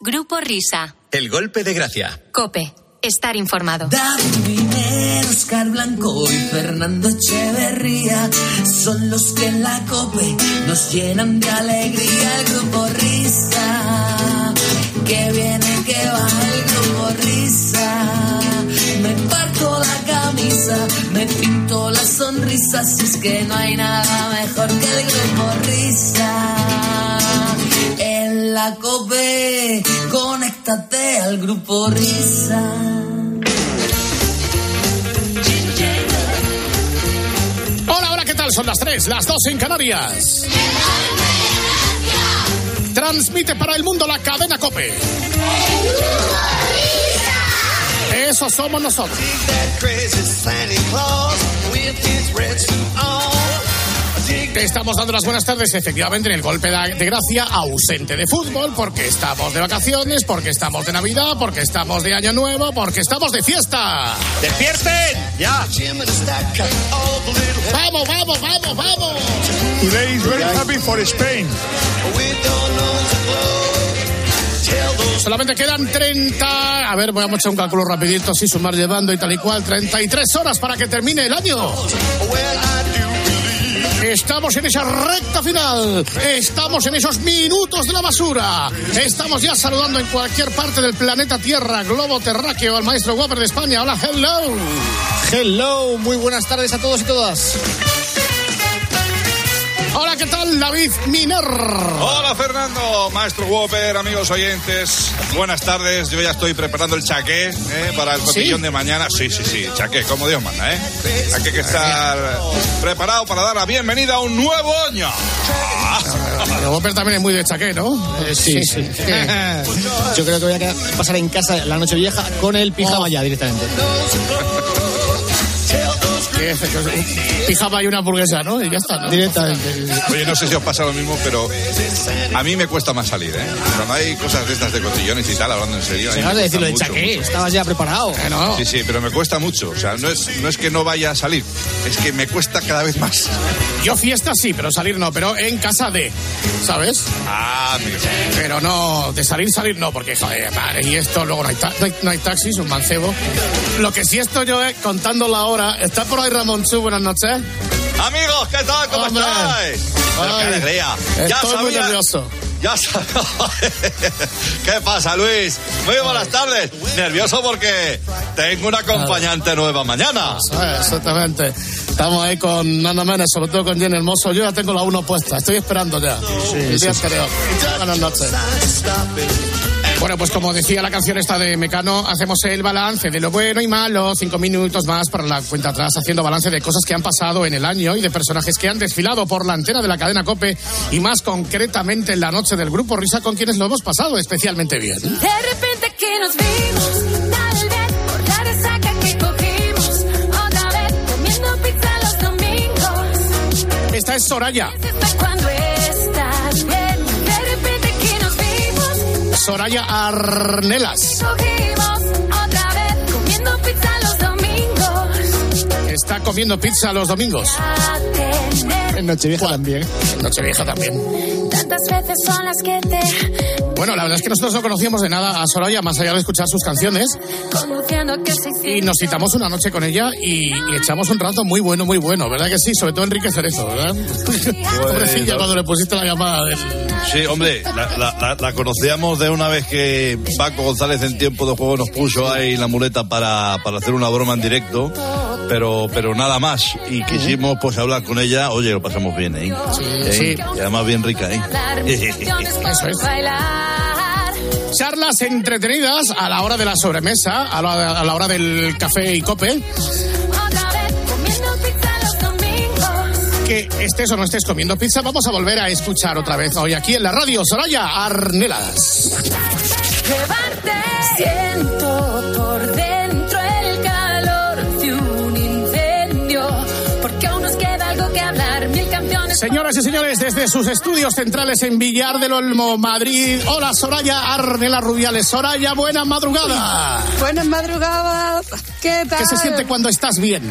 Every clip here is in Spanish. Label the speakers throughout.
Speaker 1: Grupo Risa.
Speaker 2: El golpe de gracia.
Speaker 1: Cope. Estar informado.
Speaker 3: David Oscar Blanco y Fernando Echeverría son los que en la COPE nos llenan de alegría. El grupo Risa, que viene, que va el grupo Risa. Me parto la camisa, me pinto la sonrisa, si es que no hay nada mejor que el grupo Risa. La COPE, conéctate al grupo Risa.
Speaker 4: Hola, hola, ¿qué tal? Son las 3, las 2 en Canarias. Transmite para el mundo la cadena Cope. Eso somos nosotros. Te estamos dando las buenas tardes, efectivamente, en el golpe de gracia, ausente de fútbol, porque estamos de vacaciones, porque estamos de Navidad, porque estamos de Año Nuevo, porque estamos de fiesta.
Speaker 5: ¡Despierten! ¡Ya!
Speaker 4: ¡Vamos, vamos, vamos, vamos!
Speaker 6: Today is very happy for Spain.
Speaker 4: Solamente quedan 30. A ver, voy a echar un cálculo rapidito, así sumar llevando y tal y cual. 33 horas para que termine el año. Estamos en esa recta final. Estamos en esos minutos de la basura. Estamos ya saludando en cualquier parte del planeta Tierra, globo terráqueo, al maestro Wapper de España. Hola, hello.
Speaker 5: Hello, muy buenas tardes a todos y todas.
Speaker 4: Hola, ¿qué tal, David Miner?
Speaker 6: Hola Fernando, maestro Whopper, amigos oyentes. Buenas tardes, yo ya estoy preparando el chaqué ¿eh? para el cotillón de mañana. Sí, sí, sí, chaqué, como Dios manda, ¿eh? Hay que estar preparado para dar la bienvenida a un nuevo año.
Speaker 4: El Wapper también es muy de chaqué, ¿no?
Speaker 5: Eh, sí, sí. Yo creo que voy a pasar en casa la noche vieja con el pijama ya directamente.
Speaker 4: Que es- que es un Pijama y una hamburguesa, ¿no? Y ya está, ¿no?
Speaker 5: Directamente.
Speaker 6: Oye, no sé si os pasa lo mismo, pero a mí me cuesta más salir, ¿eh? Cuando hay cosas de estas de cotillones y tal, hablando en serio.
Speaker 5: Acabas de
Speaker 6: cuesta
Speaker 5: decirlo de chaqué, estabas ya preparado.
Speaker 4: Que no.
Speaker 6: Sí, sí, pero me cuesta mucho. O sea, no es, no es que no vaya a salir, es que me cuesta cada vez más.
Speaker 4: Yo fiesta sí, pero salir no, pero en casa de, ¿sabes?
Speaker 6: Ah, amigo.
Speaker 4: Pero no, de salir, salir no, porque joder, madre, y esto, luego no hay, ta- no hay, no hay taxis, un mancebo. Lo que sí estoy yo es contando la hora. ¿Está por ahí Ramón Chu? Buenas noches.
Speaker 6: Amigos, ¿qué tal? ¿Cómo
Speaker 4: Hombre.
Speaker 6: estáis? Pero
Speaker 4: Ay,
Speaker 6: qué alegría.
Speaker 4: Estoy muy nervioso.
Speaker 6: Ya sabía. ¿Qué pasa, Luis? Muy buenas tardes. Nervioso porque tengo una acompañante nueva mañana.
Speaker 4: Exactamente. Estamos ahí con Nana Menes, sobre todo con Jenny Hermoso. Yo ya tengo la uno puesta, estoy esperando ya. El día anterior. Buenas noches. Bueno, pues como decía la canción esta de Mecano, hacemos el balance de lo bueno y malo, cinco minutos más para la cuenta atrás, haciendo balance de cosas que han pasado en el año y de personajes que han desfilado por la antena de la cadena COPE y más concretamente en la noche del Grupo Risa con quienes lo hemos pasado especialmente bien.
Speaker 7: De repente que nos vimos, tal vez por la resaca que cogimos, otra vez comiendo pizza los domingos.
Speaker 4: Esta es Soraya. Soraya Arnelas. Está comiendo pizza los domingos.
Speaker 5: En Nochevieja también.
Speaker 4: Nochevieja también.
Speaker 7: tantas veces son las que te
Speaker 4: Bueno, la verdad es que nosotros no conocíamos de nada a Soraya, más allá de escuchar sus canciones. Y nos citamos una noche con ella y, y echamos un rato muy bueno, muy bueno, ¿verdad que sí? Sobre todo Enrique Cerezo, ¿verdad? Pobrecilla cuando le pusiste la llamada. del-
Speaker 8: Sí, hombre, la, la- la- la conocíamos de una vez que Paco González en tiempo de juego nos puso ahí la muleta para, para hacer una broma en directo, pero, pero nada más. Y quisimos pues hablar con ella, oye, lo pasamos bien, ¿eh? ¿Eh?
Speaker 4: sí.
Speaker 8: Y además bien rica, ¿eh?
Speaker 4: Eso es.
Speaker 7: bailar.
Speaker 4: Charlas entretenidas a la hora de la sobremesa, a la, a la hora del café y cope. Que estés o no estés comiendo pizza, vamos a volver a escuchar otra vez hoy aquí en la radio Soraya Arnelas.
Speaker 7: Levante. Siento por dentro el calor de un incendio. Porque aún nos queda algo que hablar. Mil canciones.
Speaker 4: Señoras y señores, desde sus estudios centrales en Villar del Olmo, Madrid. Hola, Soraya Arnela Rubiales. Soraya, buena madrugada.
Speaker 9: Buenas madrugadas. ¿Qué tal?
Speaker 4: ¿Qué se siente cuando estás bien?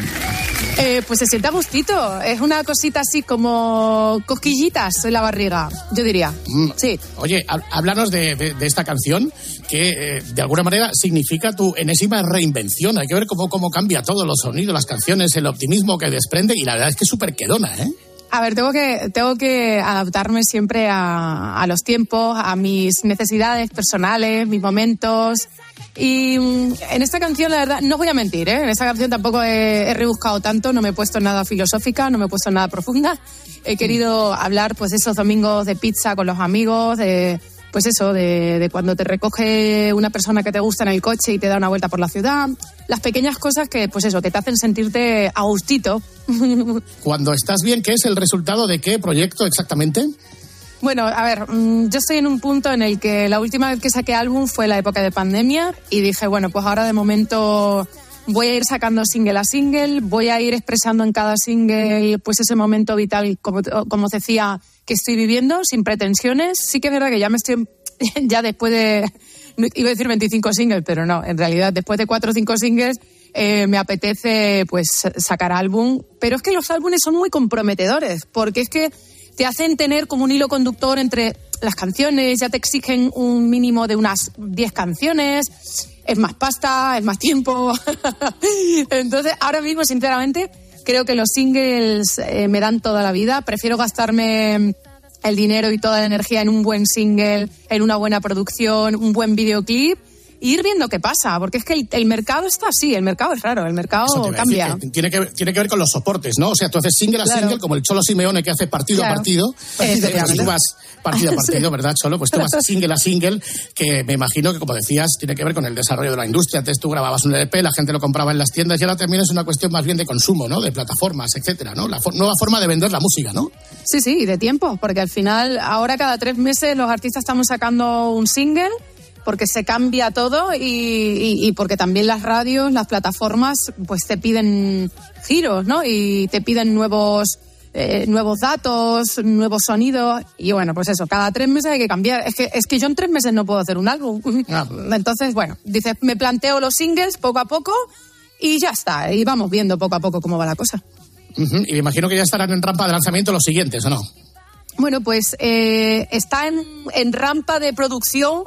Speaker 9: Eh, pues se siente a gustito. Es una cosita así como cosquillitas en la barriga, yo diría.
Speaker 4: Mm.
Speaker 9: Sí.
Speaker 4: Oye, há- háblanos de, de- de esta canción que eh, de alguna manera significa tu enésima reinvención. Hay que ver cómo, cómo cambia todo, los sonidos, las canciones, el optimismo que desprende y la verdad es que es súper quedona, ¿eh?
Speaker 9: A ver, tengo que, tengo que adaptarme siempre a, a los tiempos, a mis necesidades personales, mis momentos. Y mm, en esta canción, la verdad, no voy a mentir, ¿eh? En esta canción tampoco he, he rebuscado tanto, no me he puesto nada filosófica, no me he puesto nada profunda. He querido hablar, pues, esos domingos de pizza con los amigos, de, pues eso, de, de cuando te recoge una persona que te gusta en el coche y te da una vuelta por la ciudad. Las pequeñas cosas que, pues eso, que te hacen sentirte a gustito.
Speaker 4: Cuando estás bien, ¿qué es el resultado de qué proyecto exactamente?
Speaker 9: Bueno, a ver, mm, yo estoy en un punto en el que la última vez que saqué álbum fue la época de pandemia y dije, bueno, pues ahora de momento voy a ir sacando single a single, voy a ir expresando en cada single pues ese momento vital, como, como decía, que estoy viviendo, sin pretensiones. Sí que es verdad que ya me estoy, ya después de, iba a decir 25 singles, pero no, en realidad después de 4 o 5 singles eh, me apetece pues sacar álbum, pero es que los álbumes son muy comprometedores, porque es que te hacen tener como un hilo conductor entre las canciones, ya te exigen un mínimo de unas 10 canciones, es más pasta, es más tiempo. Entonces, ahora mismo, sinceramente, creo que los singles eh, me dan toda la vida. Prefiero gastarme el dinero y toda la energía en un buen single, en una buena producción, un buen videoclip. E ir viendo qué pasa, porque es que el, el mercado está así, el mercado es raro, el mercado
Speaker 4: a
Speaker 9: cambia.
Speaker 4: decir, que tiene, que, ver- tiene que ver con los soportes, ¿no? O sea, tú haces single a
Speaker 9: Claro.
Speaker 4: single, como el Cholo Simeone que hace partido a
Speaker 9: Claro.
Speaker 4: partido.
Speaker 9: Efectivamente.
Speaker 4: Pues tú vas partido a partido,
Speaker 9: Sí.
Speaker 4: ¿verdad, Cholo? Pues tú vas single a single, que me imagino que, como decías, tiene que ver con el desarrollo de la industria. Antes tú grababas un LP, la gente lo compraba en las tiendas y ahora también es una cuestión más bien de consumo, ¿no? De plataformas, etcétera, ¿no? La fo- nueva forma de vender la música, ¿no?
Speaker 9: Sí, sí, y de tiempo, porque al final, ahora cada tres meses los artistas estamos sacando un single, porque se cambia todo y, y- y porque también las radios, las plataformas, pues te piden giros, ¿no? Y te piden nuevos, eh, nuevos datos, nuevos sonidos. Y bueno, pues eso, cada tres meses hay que cambiar. Es que, es que yo en tres meses no puedo hacer un álbum. Entonces, bueno, dices, me planteo los singles poco a poco y ya está. Y vamos viendo poco a poco cómo va la cosa.
Speaker 4: Y me imagino que ya estarán en rampa de lanzamiento los siguientes, ¿o no?
Speaker 9: Bueno, pues eh, está en, en rampa de producción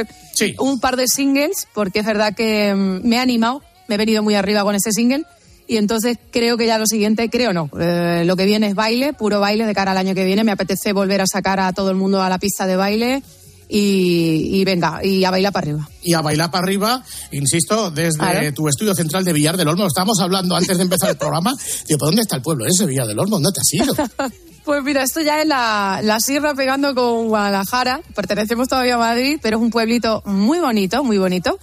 Speaker 9: un par de singles, porque es verdad que mm, me he animado, me he venido muy arriba con ese single. Y entonces creo que ya lo siguiente, creo no, eh, lo que viene es baile, puro baile de cara al año que viene. Me apetece volver a sacar a todo el mundo a la pista de baile y, y venga, y a bailar para arriba.
Speaker 4: y a bailar para arriba, insisto, desde tu estudio central de Villar del Olmo. Estábamos hablando antes de empezar el programa. Digo, ¿por dónde está el pueblo ese, Villar del Olmo? ¿Dónde te has ido?
Speaker 9: Pues mira, esto ya es la, la sierra pegando con Guadalajara. Pertenecemos todavía a Madrid, pero es un pueblito muy bonito, muy bonito.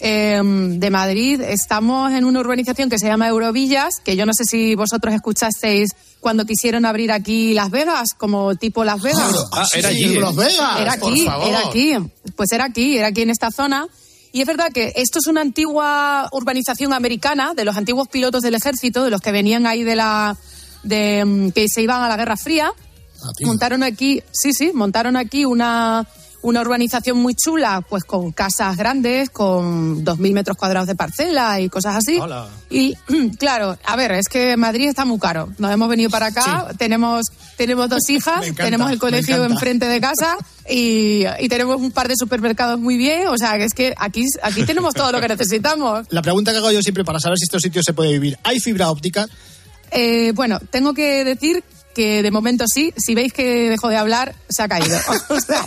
Speaker 9: Eh, de Madrid estamos en una urbanización que se llama Eurovillas, que yo no sé si vosotros escuchasteis cuando quisieron abrir aquí Las Vegas, como tipo Las Vegas.
Speaker 6: Ah, era allí.
Speaker 4: Las Vegas,
Speaker 9: Era
Speaker 4: por
Speaker 9: aquí,
Speaker 4: favor.
Speaker 9: era aquí. Pues era aquí, era aquí en esta zona. Y es verdad que esto es una antigua urbanización americana de los antiguos pilotos del ejército, de los que venían ahí de la. De mm, que se iban a la Guerra Fría. montaron aquí, sí, sí, montaron aquí una, una urbanización muy chula, pues con casas grandes, con 2.000 metros cuadrados de parcela y cosas así.
Speaker 5: Hola.
Speaker 9: Y claro, a ver, es que Madrid está muy caro. Nos hemos venido para acá, tenemos, tenemos dos hijas,
Speaker 4: encanta,
Speaker 9: tenemos el colegio enfrente de casa y, y tenemos un par de supermercados muy bien. O sea, que es que aquí, aquí tenemos todo lo que necesitamos.
Speaker 5: La pregunta que hago yo siempre para saber si estos sitios se puede vivir. ¿Hay fibra óptica?
Speaker 9: Eh, bueno, tengo que decir que de momento sí. Si veis que dejo de hablar, se ha caído. O sea,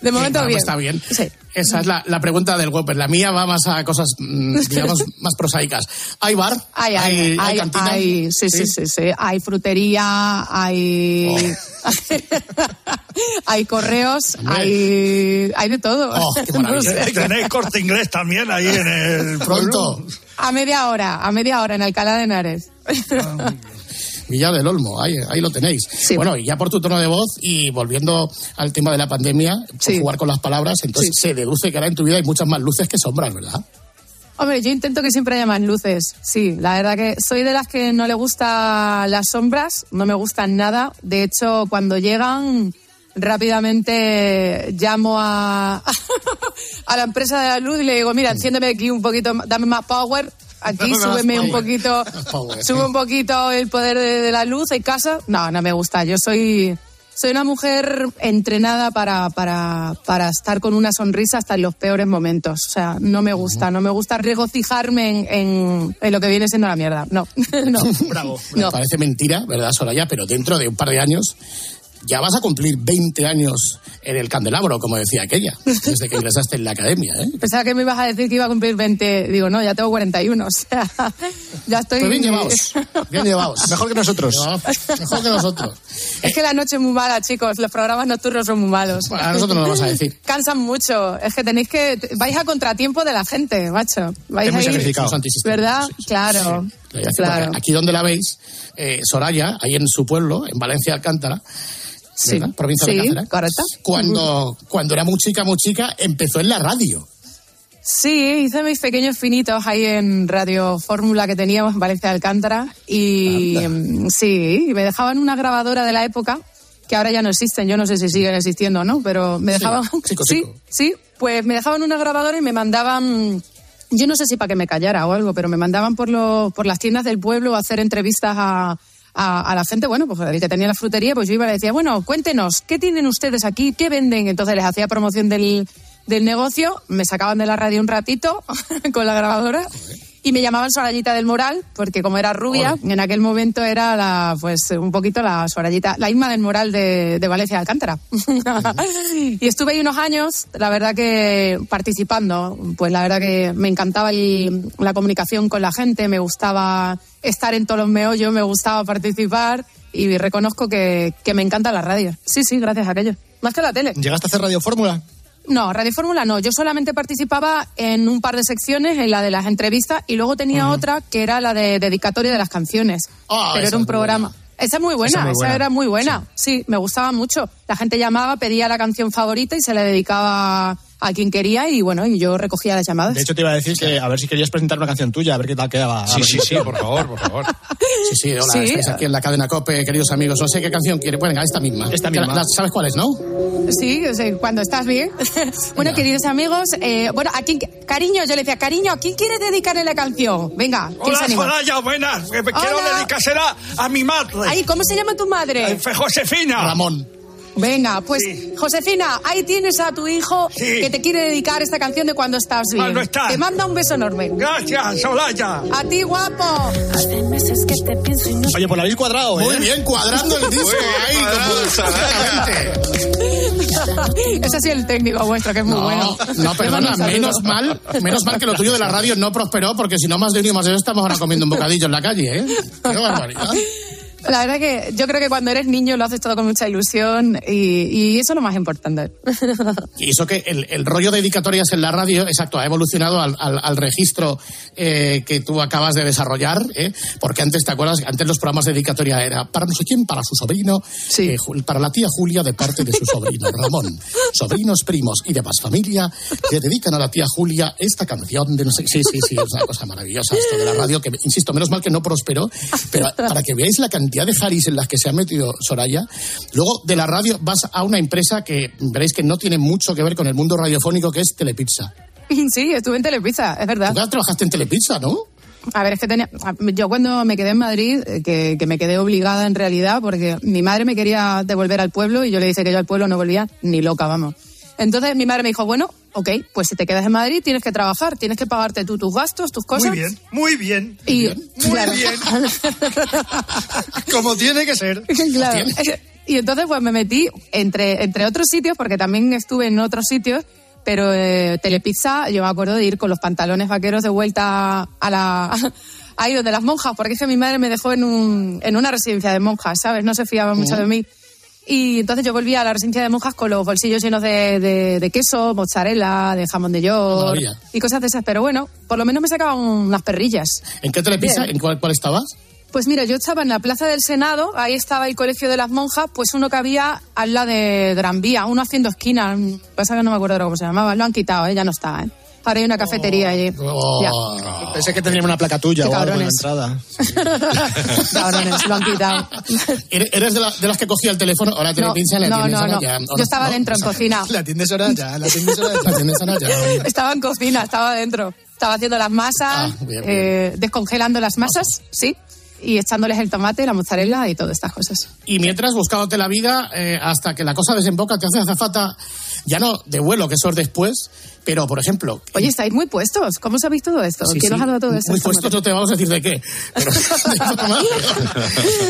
Speaker 9: de momento bien.
Speaker 4: Está bien.
Speaker 9: Sí.
Speaker 4: Esa es la, la pregunta del web. La mía va más a cosas, mm, digamos, más prosaicas. ¿Hay bar?
Speaker 9: Hay, hay,
Speaker 4: ¿Hay,
Speaker 9: hay,
Speaker 4: cantina?
Speaker 9: hay- sí, sí, sí, sí. Hay frutería, hay. hay correos, hay, hay de todo.
Speaker 4: Oh, qué
Speaker 9: No
Speaker 4: maravilla.
Speaker 9: sé.
Speaker 6: Tenéis corte inglés también ahí en el
Speaker 4: Pronto.
Speaker 9: A media hora, a media hora en Alcalá de Henares.
Speaker 4: Villar del Olmo, ahí, ahí lo tenéis. Bueno, y ya por tu tono de voz y volviendo al tema de la pandemia, por jugar con las palabras, entonces se deduce que ahora en tu vida hay muchas más luces que sombras, ¿verdad?
Speaker 9: Hombre, yo intento que siempre haya más luces. Sí, la verdad que soy de las que no le gustan las sombras, no me gustan nada. De hecho, cuando llegan, rápidamente llamo a, a la empresa de la luz y le digo, mira, enciéndeme aquí un poquito, dame más power. Aquí súbeme un poquito, sube un poquito el poder de, de la luz en casa. No, no me gusta. Yo soy, soy una mujer entrenada para, para, para estar con una sonrisa hasta en los peores momentos. O sea, no me gusta, no me gusta regocijarme en, en, en lo que viene siendo la mierda. No, no.
Speaker 5: Bravo.
Speaker 9: No.
Speaker 4: Parece mentira, ¿verdad, Soraya? Pero dentro de un par de años ya vas a cumplir 20 años en el candelabro, como decía aquella, desde que ingresaste en la academia, ¿eh?
Speaker 9: Pensaba que me ibas a decir que iba a cumplir 20. Digo, no, ya tengo 41. O sea, ya estoy.
Speaker 4: Pues bien llevados, bien llevados.
Speaker 5: Mejor que nosotros.
Speaker 4: No, mejor que nosotros.
Speaker 9: Es que la noche es muy mala, chicos. Los programas nocturnos son muy malos.
Speaker 4: Bueno, a nosotros no lo vas a decir.
Speaker 9: Cansan mucho. Es que tenéis que. Vais a contratiempo de la gente, macho. Vais
Speaker 5: Es muy
Speaker 9: a ir-. ¿Verdad?
Speaker 4: Sí, sí.
Speaker 9: Claro. Claro.
Speaker 4: Aquí donde la veis, eh, Soraya, ahí en su pueblo, en Valencia Alcántara,
Speaker 9: Sí.
Speaker 4: ¿verdad? provincia de
Speaker 9: Sí,
Speaker 4: Cáceres.
Speaker 9: correcto.
Speaker 4: Cuando, cuando era muy chica, muy chica, empezó en la radio.
Speaker 9: Sí, hice mis pequeños finitos ahí en Radio Fórmula que teníamos en Valencia de Alcántara. Y mm, sí, me dejaban una grabadora de la época, que ahora ya no existen, yo no sé si siguen existiendo o no, pero me
Speaker 4: Sí,
Speaker 9: dejaban.
Speaker 4: chico,
Speaker 9: sí,
Speaker 4: chico.
Speaker 9: sí, pues me dejaban una grabadora y me mandaban. Yo no sé si para que me callara o algo, pero me mandaban por, los por las tiendas del pueblo a hacer entrevistas a, a, a la gente, bueno, pues el que tenía la frutería, pues yo iba y le decía, bueno, cuéntenos, ¿qué tienen ustedes aquí? ¿Qué venden? Entonces les hacía promoción del, del negocio, me sacaban de la radio un ratito con la grabadora y me llamaban Sorayita del Moral, porque como era rubia, en aquel momento era la, pues un poquito la Sorayita, la Isma del Moral de, de Valencia de Alcántara. y estuve ahí unos años, la verdad que participando, pues la verdad que me encantaba el- la comunicación con la gente, me gustaba estar en todos los meollos, me gustaba participar y reconozco que, que me encanta la radio. Sí, sí, gracias a aquello. Más que la tele.
Speaker 5: ¿Llegaste a hacer Radio Fórmula?
Speaker 9: No, Radio Fórmula no. Yo solamente participaba en un par de secciones, en la de las entrevistas, y luego tenía otra que era la de dedicatoria de las canciones.
Speaker 4: Ah,
Speaker 9: Pero era un programa.
Speaker 4: buena.
Speaker 9: Esa es muy buena,
Speaker 5: Esa muy buena.
Speaker 9: era muy buena. Sí. me gustaba mucho. La gente llamaba, pedía la canción favorita y se la dedicaba a quien quería y bueno, y yo recogía las llamadas.
Speaker 5: De hecho, te iba a decir que a ver si querías presentar una canción tuya, a ver qué tal quedaba. A
Speaker 10: Sí, sí, sí, por favor, por favor.
Speaker 4: Sí, sí, hola,
Speaker 9: Sí.
Speaker 4: estáis aquí en la cadena COPE, queridos amigos. No sé qué canción quiere. Bueno, venga, esta misma.
Speaker 5: Esta misma.
Speaker 4: La- ¿Sabes cuál es, no?
Speaker 9: Sí, o sea, cuando estás bien. bueno, queridos amigos, eh, bueno, a quién, cariño, yo le decía, cariño, ¿a quién quieres dedicarle la canción? Venga, ¿quién se
Speaker 11: Hola,
Speaker 9: anima?
Speaker 11: Soraya, buenas. Quiero
Speaker 9: Hola.
Speaker 11: dedicársela a mi madre,
Speaker 9: Ay, ¿cómo se llama tu madre?
Speaker 11: eh, Josefina.
Speaker 4: Ramón.
Speaker 9: Venga, pues
Speaker 11: Sí.
Speaker 9: Josefina, ahí tienes a tu hijo
Speaker 11: Sí.
Speaker 9: que te quiere dedicar esta canción de cuando estás bien.
Speaker 11: Cuando estás.
Speaker 9: Te manda un beso enorme.
Speaker 11: Gracias, Soraya.
Speaker 9: A ti, guapo.
Speaker 12: Hace meses que te pienso y no
Speaker 5: Oye, pues la habéis cuadrado, ¿eh?
Speaker 4: Muy bien, cuadrando el disco ahí.
Speaker 9: Ese sido el técnico vuestro, que es muy
Speaker 4: No,
Speaker 9: bueno.
Speaker 4: no, perdona, menos mal, menos mal que lo tuyo de la radio no prosperó, porque si no más de uno y más de dos estamos ahora comiendo un bocadillo en la calle, ¿eh? Qué barbaridad.
Speaker 9: La verdad que yo creo que cuando eres niño lo haces todo con mucha ilusión y, y eso es lo más importante.
Speaker 4: Y eso que el, el rollo de dedicatorias en la radio, exacto, ha evolucionado al, al- al registro eh, que tú acabas de desarrollar, ¿eh? porque antes, ¿te acuerdas? Antes los programas de dedicatoria era para no sé quién, para su sobrino,
Speaker 9: Sí.
Speaker 4: eh, para la tía Julia de parte de su sobrino Ramón. Sobrinos, primos y demás familia que dedican a la tía Julia esta canción de no sé. Sí, sí, sí, es una cosa maravillosa esto de la radio, que insisto, menos mal que no prosperó, pero para que veáis la cantidad de Haris en las que se ha metido Soraya, luego de la radio vas a una empresa que veréis que no tiene mucho que ver con el mundo radiofónico, que es Telepizza.
Speaker 9: Sí, estuve en Telepizza, es verdad.
Speaker 4: Tú trabajaste en Telepizza, ¿no?
Speaker 9: A ver, es que tenía. Yo cuando me quedé en Madrid, eh, que, que me quedé obligada en realidad, porque mi madre me quería devolver al pueblo y yo le dije que yo al pueblo no volvía ni loca, vamos. Entonces mi madre me dijo, bueno, ok, pues si te quedas en Madrid tienes que trabajar, tienes que pagarte tú tus gastos, tus cosas.
Speaker 11: Muy bien, muy bien.
Speaker 9: Y,
Speaker 11: Muy
Speaker 9: claro.
Speaker 11: bien.
Speaker 5: Como tiene que ser.
Speaker 9: claro. Y entonces pues me metí entre, entre otros sitios, porque también estuve en otros sitios, pero eh, Telepizza, yo me acuerdo de ir con los pantalones vaqueros de vuelta a la... Ahí donde las monjas, porque es que mi madre me dejó en, un, en una residencia de monjas, ¿sabes? No se fiaba mucho de mí. Y entonces yo volví a la residencia de monjas con los bolsillos llenos de, de- de queso, mozzarella, de jamón de york
Speaker 4: Maravilla.
Speaker 9: y cosas de esas. Pero bueno, por lo menos me sacaban unas perrillas.
Speaker 4: ¿En qué Telepizza?
Speaker 9: Bien.
Speaker 4: ¿En cuál, cuál estabas?
Speaker 9: Pues mira, yo estaba en la Plaza del Senado, ahí estaba el Colegio de las Monjas, pues uno que había al lado de Gran Vía, uno haciendo esquina, pasa que no me acuerdo ahora cómo se llamaba, lo han quitado, ¿eh? ya no está, ¿eh? Ahora hay una cafetería allí.
Speaker 4: Oh.
Speaker 5: Pensé que tendríamos una placa tuya o algo en la entrada.
Speaker 9: Cabrones, lo han quitado.
Speaker 4: ¿Eres de, la- de las que cogía el teléfono? Ahora
Speaker 9: No,
Speaker 4: Telepizza la
Speaker 9: no, no,
Speaker 4: ahora
Speaker 9: no.
Speaker 4: ya.
Speaker 9: Yo estaba dentro en cocina.
Speaker 5: La atiendes ahora ya, la atiendes ahora
Speaker 4: La
Speaker 5: ya.
Speaker 4: atiendes ahora ya.
Speaker 9: Estaba en cocina, estaba dentro. Estaba haciendo las masas,
Speaker 4: Ah, bien, bien.
Speaker 9: eh, descongelando las masas, sí, y echándoles el tomate, la mozzarella y todas estas cosas.
Speaker 4: Y mientras buscándote la vida eh, hasta que la cosa desemboca, te hace azafata, ya no de vuelo, que eso es después, pero por ejemplo.
Speaker 9: Oye, estáis muy puestos. ¿Cómo sabéis todo esto?
Speaker 4: Sí,
Speaker 9: ¿Quién
Speaker 4: sí,
Speaker 9: os ha dado todo esto?
Speaker 4: Muy puestos, no te vamos a decir de qué.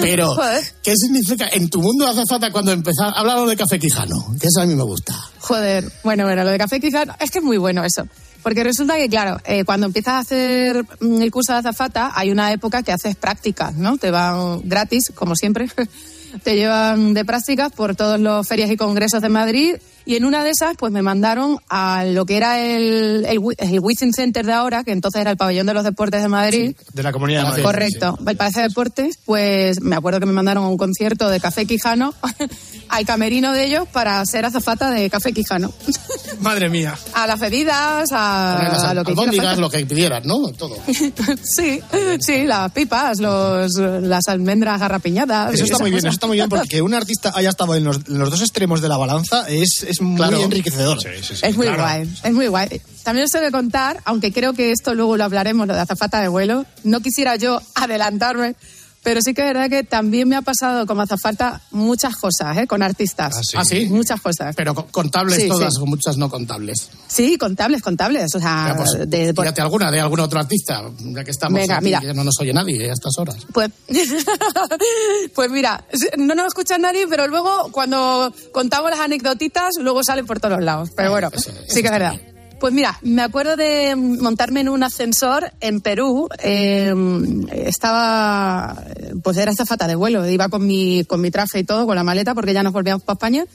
Speaker 4: Pero. ¿qué significa en tu mundo de azafata cuando empezar? Háblalo de café quijano, que eso a mí me gusta.
Speaker 9: Joder, bueno, bueno, lo de café quizás es que es muy bueno eso. Porque resulta que, claro, eh, cuando empiezas a hacer mm, el curso de azafata, hay una época que haces prácticas, ¿no? Te van gratis, como siempre. Te llevan de prácticas por todos los ferias y congresos de Madrid. Y en una de esas, pues me mandaron a lo que era el, el, el Wizzing Center de ahora, que entonces era el pabellón de los deportes de Madrid.
Speaker 5: De la Comunidad de Madrid.
Speaker 9: Correcto. El Palacio de Deportes, pues me acuerdo que me mandaron a un concierto de Café Quijano al camerino de ellos para ser azafata de Café Quijano.
Speaker 5: Madre mía.
Speaker 9: A las bebidas, a,
Speaker 4: las
Speaker 9: a lo que hiciera
Speaker 4: albóndigas,
Speaker 9: falta.
Speaker 4: lo que pidieras, ¿no? Todo.
Speaker 9: Sí, sí, las pipas, los, las almendras garrapiñadas.
Speaker 5: Eso está muy bien, eso está muy bien porque que un artista haya estado en los, en los dos extremos de la balanza es, es muy
Speaker 4: Claro.
Speaker 5: enriquecedor.
Speaker 9: Es muy guay, es muy guay. También os tengo que contar, aunque creo que esto luego lo hablaremos, lo de azafata de vuelo, no quisiera yo adelantarme, pero sí que es verdad que también me ha pasado como azafata muchas cosas, ¿eh? Con artistas.
Speaker 4: Ah, sí.
Speaker 9: Muchas cosas.
Speaker 4: Pero co- contables
Speaker 9: Sí,
Speaker 4: todas,
Speaker 9: sí.
Speaker 4: o muchas no contables.
Speaker 9: Sí, contables, contables. O sea,
Speaker 4: Ya, pues,
Speaker 9: de- por-
Speaker 4: alguna de algún otro artista, ya que estamos
Speaker 9: Venga,
Speaker 4: aquí,
Speaker 9: mira.
Speaker 4: que no nos oye nadie a estas horas.
Speaker 9: Pues, pues mira, no nos escucha nadie, pero luego cuando contamos las anecdotitas, luego salen por todos lados. Pero bueno,
Speaker 4: eso- eso
Speaker 9: sí que es verdad. Pues mira, me acuerdo de montarme en un ascensor en Perú. eh, estaba, pues era azafata de vuelo. Iba con mi, con mi traje y todo, con la maleta, porque ya nos volvíamos para España.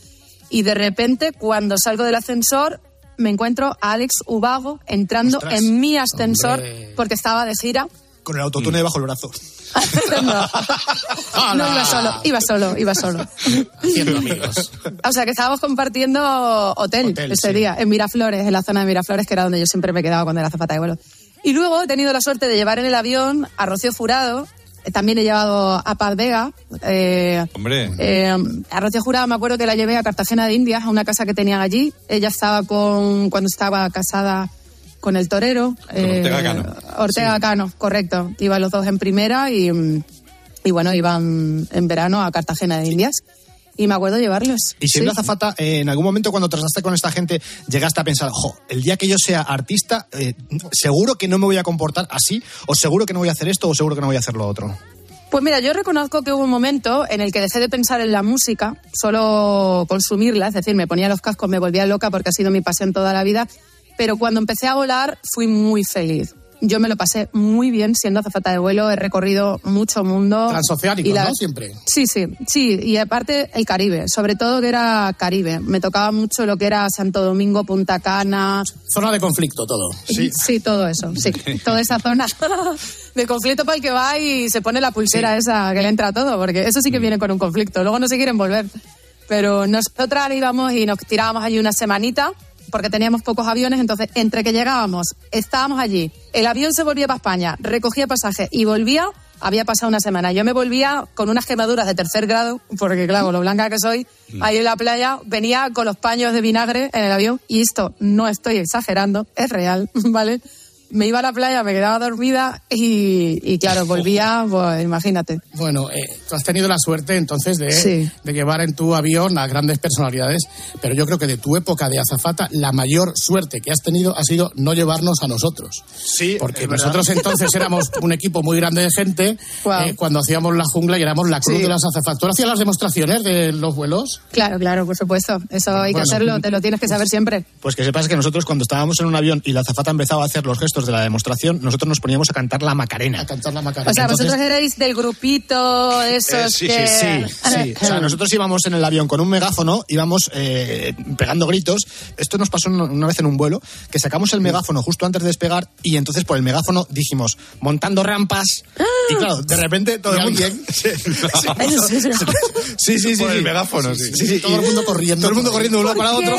Speaker 9: Y de repente, cuando salgo del ascensor, me encuentro a Alex Ubago entrando
Speaker 5: Ostras,
Speaker 9: en mi ascensor,
Speaker 4: hombre.
Speaker 9: porque estaba de gira.
Speaker 5: Con el autotune bajo el brazo.
Speaker 9: no. No iba solo, iba solo, iba solo.
Speaker 4: Haciendo amigos.
Speaker 9: O sea, que estábamos compartiendo hotel,
Speaker 5: Hotel,
Speaker 9: ese
Speaker 5: sí.
Speaker 9: día, en Miraflores, en la zona de Miraflores, que era donde yo siempre me quedaba cuando era zapata de vuelo. Y luego he tenido la suerte de llevar en el avión a Rocío Jurado, eh, también he llevado a Paz Vega. eh,
Speaker 10: Hombre.
Speaker 9: eh, a Rocío Jurado me acuerdo que la llevé a Cartagena de Indias, a una casa que tenían allí. Ella estaba con, cuando estaba casada con el torero. eh,
Speaker 10: Ortega Cano.
Speaker 9: Ortega Cano, correcto. Iban los dos en primera y, y bueno, iban en verano a Cartagena de Indias. Y me acuerdo llevarlos.
Speaker 5: Y siendo
Speaker 9: Sí.
Speaker 5: azafata, eh, en algún momento cuando traslaste con esta gente, llegaste a pensar, jo, el día que yo sea artista, eh, seguro que no me voy a comportar así, o seguro que no voy a hacer esto, o seguro que no voy a hacer lo otro.
Speaker 9: Pues mira, yo reconozco que hubo un momento en el que dejé de pensar en la música, solo consumirla, es decir, me ponía los cascos, me volvía loca porque ha sido mi pasión toda la vida, pero cuando empecé a volar fui muy feliz. Yo me lo pasé muy bien siendo azafata de vuelo, he recorrido mucho mundo.
Speaker 4: Transoceánico,
Speaker 9: la-
Speaker 4: ¿no? Siempre.
Speaker 9: Sí, sí, sí, y aparte el Caribe, sobre todo que era Caribe. Me tocaba mucho lo que era Santo Domingo, Punta Cana,
Speaker 4: Zona de conflicto, todo.
Speaker 9: Sí. todo eso, sí. Toda esa zona de conflicto para el que va y se pone la pulsera esa que le entra todo, porque eso sí que viene con un conflicto. Luego no se quieren volver. Pero nosotras íbamos y nos tirábamos allí una semanita, porque teníamos pocos aviones, entonces entre que llegábamos, estábamos allí, el avión se volvía para España, recogía pasaje y volvía, había pasado una semana. Yo me volvía con unas quemaduras de tercer grado, porque claro, lo blanca que soy, ahí en la playa, venía con los paños de vinagre en el avión, y esto no estoy exagerando, es real, ¿vale? Me iba a la playa, me quedaba dormida y, y claro, volvía, pues imagínate.
Speaker 4: Bueno, eh, tú has tenido la suerte entonces de,
Speaker 9: Sí.
Speaker 4: de llevar en tu avión a grandes personalidades, pero yo creo que de tu época de azafata, la mayor suerte que has tenido ha sido no llevarnos a nosotros.
Speaker 5: Sí,
Speaker 4: Porque nosotros entonces éramos un equipo muy grande de gente
Speaker 9: Guau.
Speaker 4: eh, cuando hacíamos la jungla y éramos la cruz
Speaker 9: Sí.
Speaker 4: de las azafatas. ¿Tú hacías las demostraciones de los vuelos?
Speaker 9: Claro, claro, por supuesto. Eso hay que
Speaker 4: Bueno.
Speaker 9: hacerlo, te lo tienes que saber siempre.
Speaker 5: Pues que sepas que nosotros cuando estábamos en un avión y la azafata empezaba a hacer los gestos de la demostración, nosotros nos poníamos a cantar la Macarena.
Speaker 4: A cantar la macarena.
Speaker 9: O sea,
Speaker 5: Entonces-
Speaker 9: vosotros erais del grupito, esos
Speaker 10: Eh, sí, sí,
Speaker 9: que...
Speaker 5: Sí, sí. O sea, nosotros íbamos en el avión con un megáfono, íbamos eh, pegando gritos. Esto nos pasó una- vez en un vuelo, que sacamos el megáfono justo antes de despegar y entonces por el megáfono dijimos, montando rampas. Y claro, de repente todo
Speaker 4: ¿Y
Speaker 5: el mundo... Sí,
Speaker 9: ¿En
Speaker 5: sí, sí. sí,
Speaker 10: Por el
Speaker 5: sí.
Speaker 10: megáfono, sí.
Speaker 5: Sí, sí.
Speaker 4: Todo el mundo corriendo.
Speaker 5: Todo el mundo corriendo de un lado para
Speaker 9: ¿Por
Speaker 5: otro.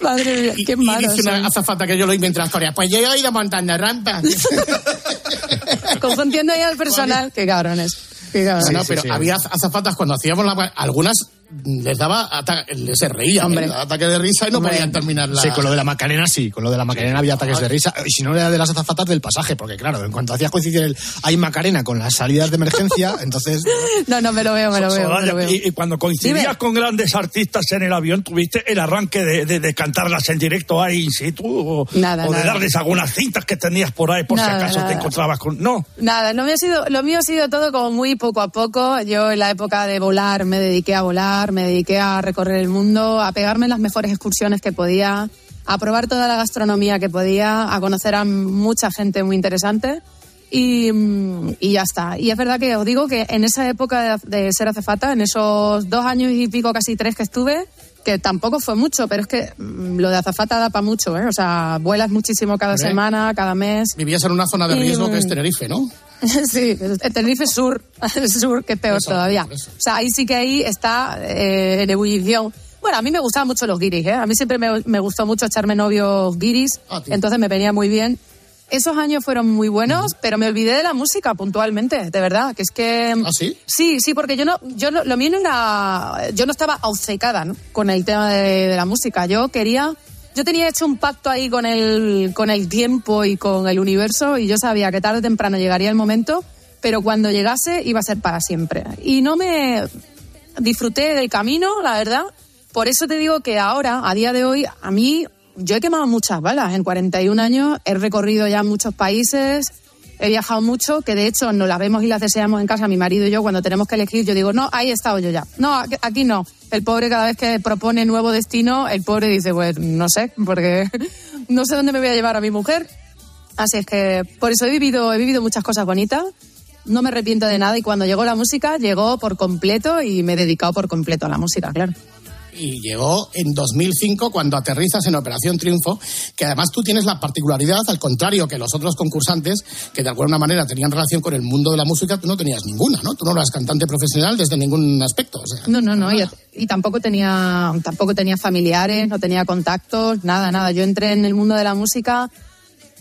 Speaker 9: Madre mía,
Speaker 4: Y,
Speaker 9: qué
Speaker 4: y
Speaker 9: malo.
Speaker 4: dice una azafata que yo lo oí mientras corría, pues yo he ido montando rampas.
Speaker 9: Confundiendo ahí al personal. Qué cabrones. Qué cabrones.
Speaker 4: No, no,
Speaker 5: sí,
Speaker 4: pero
Speaker 5: sí.
Speaker 4: había azafatas cuando hacíamos la... Algunas les daba ata- se reían,
Speaker 9: Hombre.
Speaker 4: ¿eh? ataque de risa y no
Speaker 9: Hombre.
Speaker 4: podían terminar la...
Speaker 5: Sí, con lo de la Macarena sí, con lo de la Macarena había ataques de risa. Y si no era de las azafatas del pasaje, porque claro, en cuanto hacías coincidir el hay Macarena con las salidas de emergencia, entonces
Speaker 9: No, no, me lo veo, me lo veo. me
Speaker 11: Soraya,
Speaker 9: lo veo.
Speaker 11: y, y cuando coincidías
Speaker 9: Dime.
Speaker 11: con grandes artistas en el avión, ¿tuviste el arranque de, de- de cantarlas en directo ahí in situ? ¿O,
Speaker 9: Nada,
Speaker 11: o de darles algunas cintas que tenías por ahí por
Speaker 9: Nada,
Speaker 11: si acaso te encontrabas con... No,
Speaker 9: Nada, no me ha sido, lo mío ha sido todo como muy poco a poco. Yo en la época de volar me dediqué a volar, me dediqué a recorrer el mundo, a pegarme las mejores excursiones que podía, a probar toda la gastronomía que podía, a conocer a mucha gente muy interesante. Y, ya está. Y es verdad que os digo que en esa época de, de ser azafata, en esos dos años y pico, casi tres que estuve, que tampoco fue mucho, pero es que mm, lo de azafata da para mucho, ¿eh? O sea, vuelas muchísimo cada
Speaker 4: Hombre.
Speaker 9: semana, cada mes.
Speaker 4: Vivías en una zona de
Speaker 9: Y,
Speaker 4: riesgo que es
Speaker 9: mm,
Speaker 4: Tenerife, ¿no?
Speaker 9: Sí, Tenerife Sur, el Sur, que es peor
Speaker 4: Eso,
Speaker 9: todavía.
Speaker 4: eso.
Speaker 9: O sea, ahí sí que ahí está eh, en ebullición. Bueno, a mí me gustaban mucho los guiris, ¿eh? A mí siempre me, me gustó mucho echarme novios guiris,
Speaker 4: Ah,
Speaker 9: entonces me venía muy bien. Esos años fueron muy buenos, pero me olvidé de la música puntualmente, de verdad, que es que...
Speaker 4: ¿Ah, sí?
Speaker 9: Sí, sí, porque yo no, yo no- lo mío no era, yo no estaba obcecada ¿no? con el tema de, de la música. Yo quería, yo tenía hecho un pacto ahí con el, con el tiempo y con el universo y yo sabía que tarde o temprano llegaría el momento, pero cuando llegase iba a ser para siempre. Y no me disfruté del camino, la verdad. Por eso te digo que ahora, a día de hoy, a mí, yo he quemado muchas balas. En 41 años he recorrido ya muchos países, he viajado mucho, que de hecho nos las vemos y las deseamos en casa, mi marido y yo, cuando tenemos que elegir, yo digo, no, ahí he estado yo ya. No, aquí- no. El pobre cada vez que propone nuevo destino, el pobre dice, pues no sé, porque no sé dónde me voy a llevar a mi mujer. Así es que por eso he vivido, he vivido muchas cosas bonitas. No me arrepiento de nada y cuando llegó la música, llegó por completo y me he dedicado por completo a la música, claro.
Speaker 4: Y llegó en 2005 cuando aterrizas en Operación Triunfo, que además tú tienes la particularidad, al contrario que los otros concursantes, que de alguna manera tenían relación con el mundo de la música, tú no tenías ninguna, ¿no? Tú no eras cantante profesional desde ningún aspecto. O sea,
Speaker 9: No, no, no. Y, tampoco tenía, tampoco tenía familiares, no tenía contactos, nada, nada. Yo entré en el mundo de la música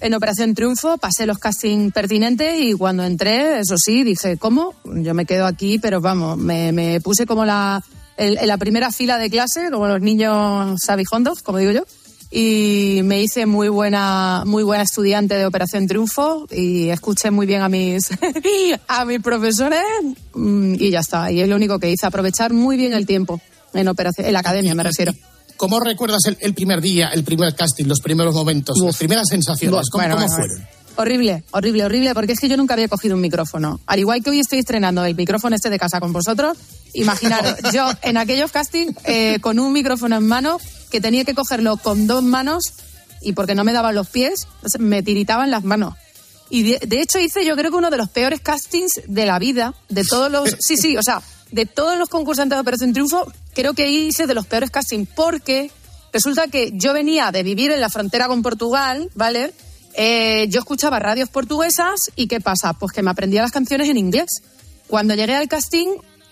Speaker 9: en Operación Triunfo, pasé los castings pertinentes y cuando entré, eso sí, dije, ¿cómo? Yo me quedo aquí, pero vamos, me puse como la, el- en la primera fila de clase, como los niños sabijondos, como digo yo. Y me hice muy buena, muy buena estudiante de Operación Triunfo y escuché muy bien a mis, a mis profesores mm, y ya está. Y es lo único que hice, aprovechar muy bien el tiempo en operación, en la academia me refiero.
Speaker 4: ¿Cómo recuerdas el, el primer día, el primer casting, los primeros momentos, las primeras sensaciones? ¿Cómo,
Speaker 9: Bueno,
Speaker 4: cómo
Speaker 9: bueno,
Speaker 4: fueron?
Speaker 9: bueno. Horrible, horrible, horrible, porque es que yo nunca había cogido un micrófono. Al igual que hoy estoy estrenando el micrófono este de casa con vosotros, imaginaros, yo en aquellos castings eh, con un micrófono en mano, que tenía que cogerlo con dos manos y porque no me daban los pies, me tiritaban las manos. Y de, de hecho hice yo creo que uno de los peores castings de la vida, de todos los... Sí, sí, o sea, de todos los concursantes de Operación Triunfo, creo que hice de los peores castings porque resulta que yo venía de vivir en la frontera con Portugal, ¿vale? Eh, yo escuchaba radios portuguesas y ¿qué pasa? Pues que me aprendía las canciones en inglés. Cuando llegué al casting,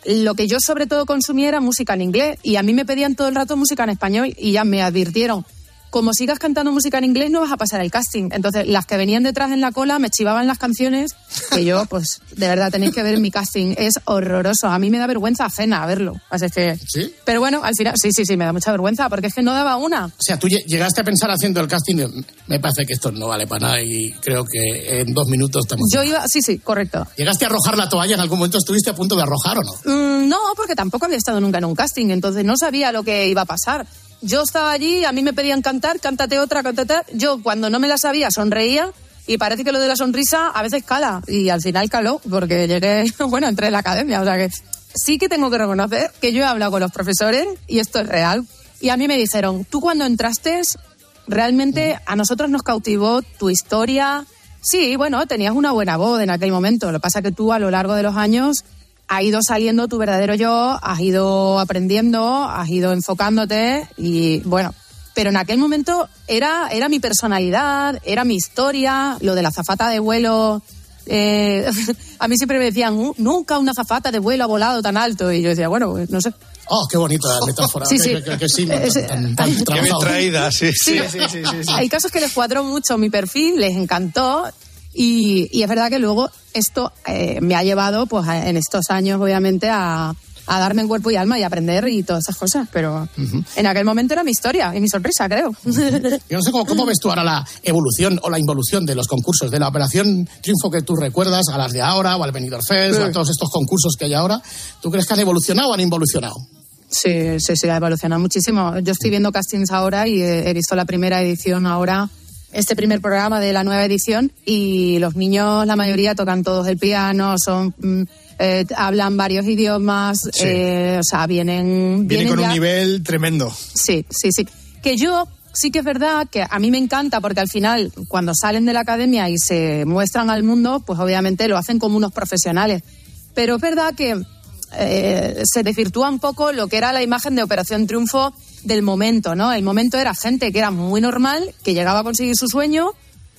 Speaker 9: lo que yo sobre todo consumía era música en inglés y a mí me pedían todo el rato música en español y ya me advirtieron, como sigas cantando música en inglés no vas a pasar el casting. Entonces las que venían detrás en la cola me chivaban las canciones que yo, pues de verdad tenéis que ver mi casting, es horroroso. A mí me da vergüenza ajena verlo. Así es que...
Speaker 4: ¿Sí?
Speaker 9: Pero bueno, al final, sí, sí, sí, me da mucha vergüenza porque es que no daba una.
Speaker 4: O sea, tú lle- llegaste a pensar haciendo el casting, me parece que esto no vale para nada y creo que en dos minutos estamos...
Speaker 9: Yo iba, sí, sí, correcto.
Speaker 4: ¿Llegaste a arrojar la toalla en algún momento? ¿Estuviste a punto de arrojar o no?
Speaker 9: Mm, no, porque tampoco había estado nunca en un casting, entonces no sabía lo que iba a pasar. Yo estaba allí, a mí me pedían cantar, cántate otra, cántate. Yo cuando no me la sabía sonreía y parece que lo de la sonrisa a veces cala y al final caló porque llegué, bueno, entré en la academia, o sea que sí que tengo que reconocer que yo he hablado con los profesores y esto es real. Y a mí me dijeron, tú cuando entraste realmente a nosotros nos cautivó tu historia. Sí, bueno, tenías una buena voz en aquel momento. Lo que pasa que tú a lo largo de los años ha ido saliendo tu verdadero yo, has ido aprendiendo, has ido enfocándote y bueno, pero en aquel momento era, era mi personalidad, era mi historia, lo de la zafata de vuelo. eh, a mí siempre me decían, "Uh, nunca una zafata de vuelo ha volado tan alto. Y yo decía, bueno, pues, no sé.
Speaker 4: Oh, qué bonita la metáfora.
Speaker 9: Sí, sí.
Speaker 4: Que, que- que sí,
Speaker 9: Es-
Speaker 4: tan- tan- tan
Speaker 6: Qué bien traída, sí, sí.
Speaker 9: Hay casos que les cuadró mucho mi perfil, les encantó y, y es verdad que luego esto eh, me ha llevado, pues a- en estos años, obviamente, a, darme en cuerpo y alma y aprender y todas esas cosas. Pero en aquel momento era mi historia y mi sorpresa, creo.
Speaker 4: Yo no sé cómo, cómo ves tú ahora la evolución o la involución de los concursos, de la Operación Triunfo que tú recuerdas, a las de ahora, o al Benidorm Fest, o a todos estos concursos que hay ahora. ¿Tú crees que han evolucionado o han involucionado?
Speaker 9: Sí, sí, sí, ha evolucionado muchísimo. Yo estoy viendo castings ahora y he visto la primera edición ahora, este primer programa de la nueva edición, y los niños, la mayoría, tocan todos el piano, son. mm, eh, hablan varios idiomas,
Speaker 5: Sí.
Speaker 9: eh, o sea, vienen.
Speaker 5: Viene
Speaker 9: vienen
Speaker 5: con un nivel tremendo.
Speaker 9: Sí, sí, sí. Que yo sí que es verdad que a mí me encanta porque al final, cuando salen de la academia y se muestran al mundo, pues obviamente lo hacen como unos profesionales. Pero es verdad que eh, se desvirtúa un poco lo que era la imagen de Operación Triunfo del momento, ¿no? El momento era gente que era muy normal, que llegaba a conseguir su sueño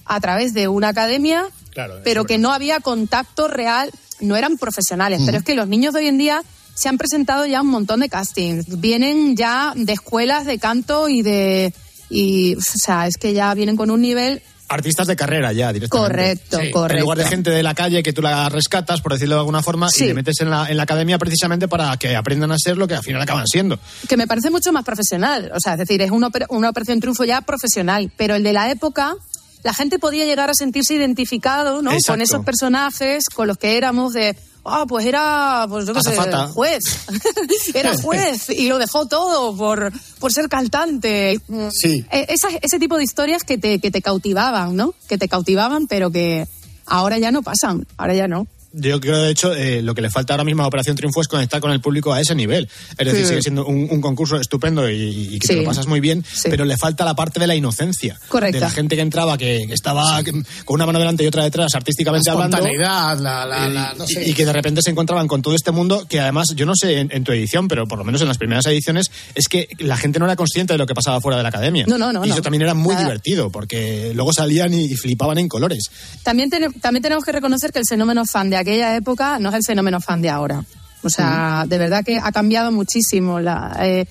Speaker 9: a través de una academia,
Speaker 5: Claro,
Speaker 9: pero que no había contacto real, no eran profesionales. Pero es que los niños de hoy en día se han presentado ya un montón de castings, vienen ya de escuelas de canto y de... Y, o sea, es que ya vienen con un nivel
Speaker 5: Artistas de carrera ya, directamente.
Speaker 9: correcto,
Speaker 4: Sí,
Speaker 9: correcto.
Speaker 5: En lugar de gente de la calle que tú la rescatas, por decirlo de alguna forma,
Speaker 9: Sí.
Speaker 5: y le metes en la, en la academia precisamente para que aprendan a ser lo que al final acaban siendo.
Speaker 9: que me parece mucho más profesional. O sea, es decir, es una, una operación triunfo ya profesional. Pero el de la época, la gente podía llegar a sentirse identificado, ¿no?
Speaker 5: Exacto.
Speaker 9: Con esos personajes con los que éramos de. Ah, pues era, pues yo qué sé, juez. era juez y lo dejó todo por, por ser cantante.
Speaker 4: Sí.
Speaker 9: E- esa- ese tipo de historias que te, que te cautivaban, ¿no? Que te cautivaban, pero que ahora ya no pasan. Ahora ya no.
Speaker 5: Yo creo, de hecho, eh, lo que le falta ahora mismo a Operación Triunfo es conectar con el público a ese nivel. Es decir,
Speaker 9: Sí.
Speaker 5: sigue siendo un, un concurso estupendo y, y que te lo pasas muy bien,
Speaker 9: Sí.
Speaker 5: pero le falta la parte de la inocencia.
Speaker 9: Correcto.
Speaker 5: De la gente que entraba, que, que estaba con una mano delante y otra detrás, artísticamente
Speaker 4: La
Speaker 5: hablando.
Speaker 4: la, la, la- no
Speaker 5: y,
Speaker 4: sé.
Speaker 5: y que de repente se encontraban con todo este mundo que además, yo no sé en, en tu edición, pero por lo menos en las primeras ediciones, es que la gente no era consciente de lo que pasaba fuera de la academia.
Speaker 9: No, no, no,
Speaker 5: Y eso
Speaker 9: no.
Speaker 5: también era muy
Speaker 9: Nada.
Speaker 5: divertido, porque luego salían y, y flipaban en colores.
Speaker 9: También, también tenemos que reconocer que el fenómeno fan de aquella época no es el fenómeno fan de ahora. O sea, de verdad que ha cambiado muchísimo. La, eh,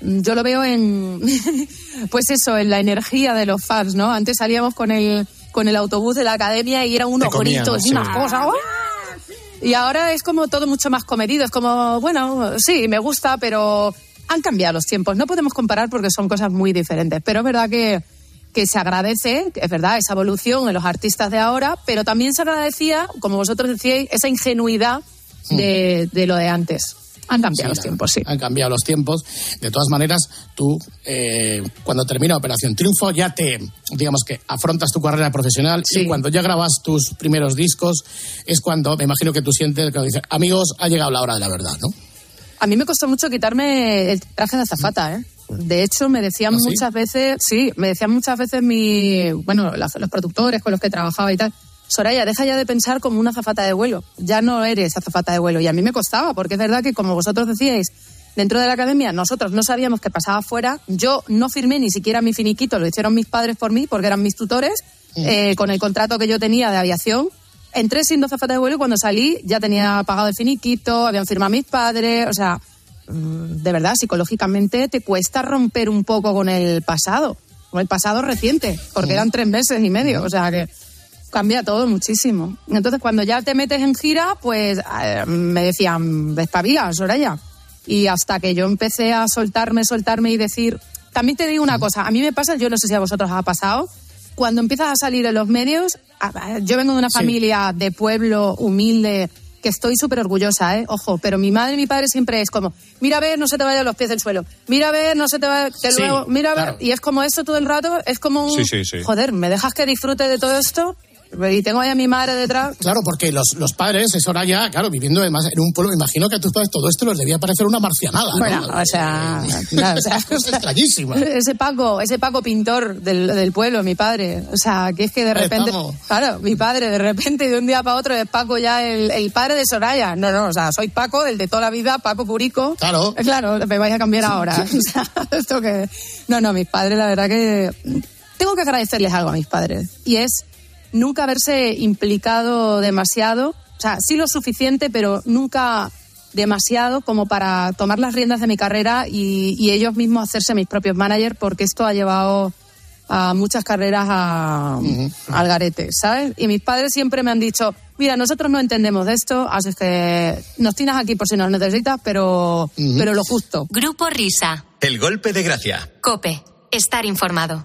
Speaker 9: yo lo veo en, pues eso, en la energía de los fans, ¿no? Antes salíamos con el, con el autobús de la academia y eran unos
Speaker 5: comían,
Speaker 9: gritos y unas cosas. Y ahora es como todo mucho más comedido. Es como, bueno, sí, me gusta, pero han cambiado los tiempos. No podemos comparar porque son cosas muy diferentes. Pero es verdad que, que se agradece, es verdad, esa evolución en los artistas de ahora, pero también se agradecía, como vosotros decíais, esa ingenuidad de, de lo de antes. Han cambiado los tiempos, sí.
Speaker 4: Han cambiado los tiempos. De todas maneras, tú, eh, cuando termina Operación Triunfo, ya te, digamos que afrontas tu carrera profesional
Speaker 9: Sí.
Speaker 4: y cuando ya grabas tus primeros discos, es cuando me imagino que tú sientes que dices, amigos, ha llegado la hora de la verdad, ¿no?
Speaker 9: A mí me costó mucho quitarme el traje de azafata, ¿eh? De hecho, me decían
Speaker 4: ¿Ah, sí?
Speaker 9: muchas veces, sí, me decían muchas veces mi, bueno, los productores con los que trabajaba y tal, Soraya, deja ya de pensar como una azafata de vuelo. Ya no eres azafata de vuelo. Y a mí me costaba, porque es verdad que, como vosotros decíais, dentro de la academia nosotros no sabíamos qué pasaba afuera. Yo no firmé ni siquiera mi finiquito, lo hicieron mis padres por mí, porque eran mis tutores, eh, con el contrato que yo tenía de aviación. Entré siendo azafata de vuelo y cuando salí ya tenía pagado el finiquito, habían firmado mis padres, o sea, de verdad, psicológicamente te cuesta romper un poco con el pasado, con el pasado reciente, porque eran tres meses y medio, o sea que cambia todo muchísimo. Entonces, cuando ya te metes en gira, pues eh, me decían, despabila, Soraya. Y hasta que yo empecé a soltarme, soltarme y decir, también te digo una cosa, a mí me pasa, yo no sé si a vosotros os ha pasado, cuando empiezas a salir en los medios, yo vengo de una familia de pueblo humilde, que estoy súper orgullosa, ¿eh? Ojo, pero mi madre y mi padre siempre es como, mira a ver, no se te vayan los pies del suelo, mira a ver, no se te vaya, que
Speaker 4: Sí,
Speaker 9: luego, mira a ver,
Speaker 4: claro.
Speaker 9: y es como eso todo el rato, es como un,
Speaker 10: Sí, sí, sí.
Speaker 9: joder, ¿me dejas que disfrute de todo esto? Y tengo ahí a mi madre detrás.
Speaker 4: Claro, porque los, los padres, es hora ya, claro, viviendo además en un pueblo, me imagino que a tus padres todo esto les debía parecer una marcianada. ¿no?
Speaker 9: Bueno, o sea, claro, o sea,
Speaker 4: Es extrañísima.
Speaker 9: Ese Paco, ese Paco pintor del, del pueblo, mi padre. O sea, que es que de repente.
Speaker 4: Paco.
Speaker 9: Claro, mi padre, de repente, de un día para otro, es Paco ya el, el padre de Soraya. No, no, o sea, soy Paco, el de toda la vida, Paco Purico.
Speaker 4: Claro.
Speaker 9: Eh, Claro, me vais a cambiar ahora. O sea, esto que. No, no, mis padres, la verdad que. Tengo que agradecerles algo a mis padres. Y es nunca haberse implicado demasiado. O sea, sí lo suficiente, pero nunca demasiado como para tomar las riendas de mi carrera y, y ellos mismos hacerse mis propios managers, porque esto ha llevado a muchas carreras a- al garete, ¿sabes? Y mis padres siempre me han dicho, mira, nosotros no entendemos de esto, así que nos tienes aquí por si nos necesitas, pero, pero lo justo.
Speaker 1: Grupo Risa.
Speaker 13: El golpe de gracia.
Speaker 1: Cope. Estar informado.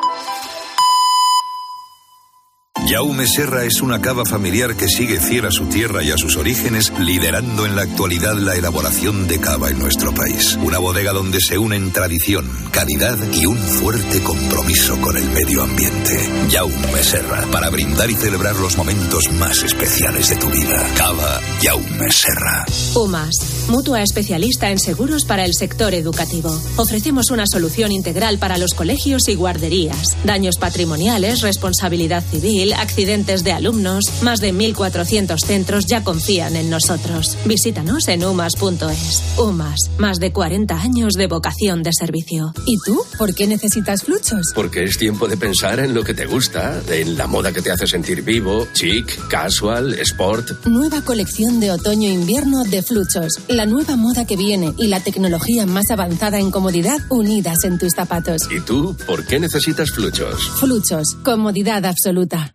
Speaker 14: Jaume Serra es una cava familiar que sigue fiel a su tierra y a sus orígenes, liderando en la actualidad la elaboración de cava en nuestro país. Una bodega donde se unen tradición, calidad y un fuerte compromiso con el medio ambiente. Jaume Serra, para brindar y celebrar los momentos más especiales de tu vida. Cava Jaume Serra.
Speaker 7: UMAS, mutua especialista en seguros para el sector educativo. Ofrecemos una solución integral para los colegios y guarderías. Daños patrimoniales, responsabilidad civil, accidentes de alumnos. Más de 1.400 centros ya confían en nosotros. Visítanos en umas.es. UMAS, más de 40 años de vocación de servicio.
Speaker 15: ¿Y tú? ¿Por qué necesitas fluchos?
Speaker 16: Porque es tiempo de pensar en lo que te gusta, en la moda que te hace sentir vivo, chic, casual, sport.
Speaker 15: Nueva colección de otoño-invierno de Fluchos. La nueva moda que viene y la tecnología más avanzada en comodidad unidas en tus zapatos.
Speaker 16: ¿Y tú por qué necesitas fluchos?
Speaker 15: Fluchos. Comodidad absoluta.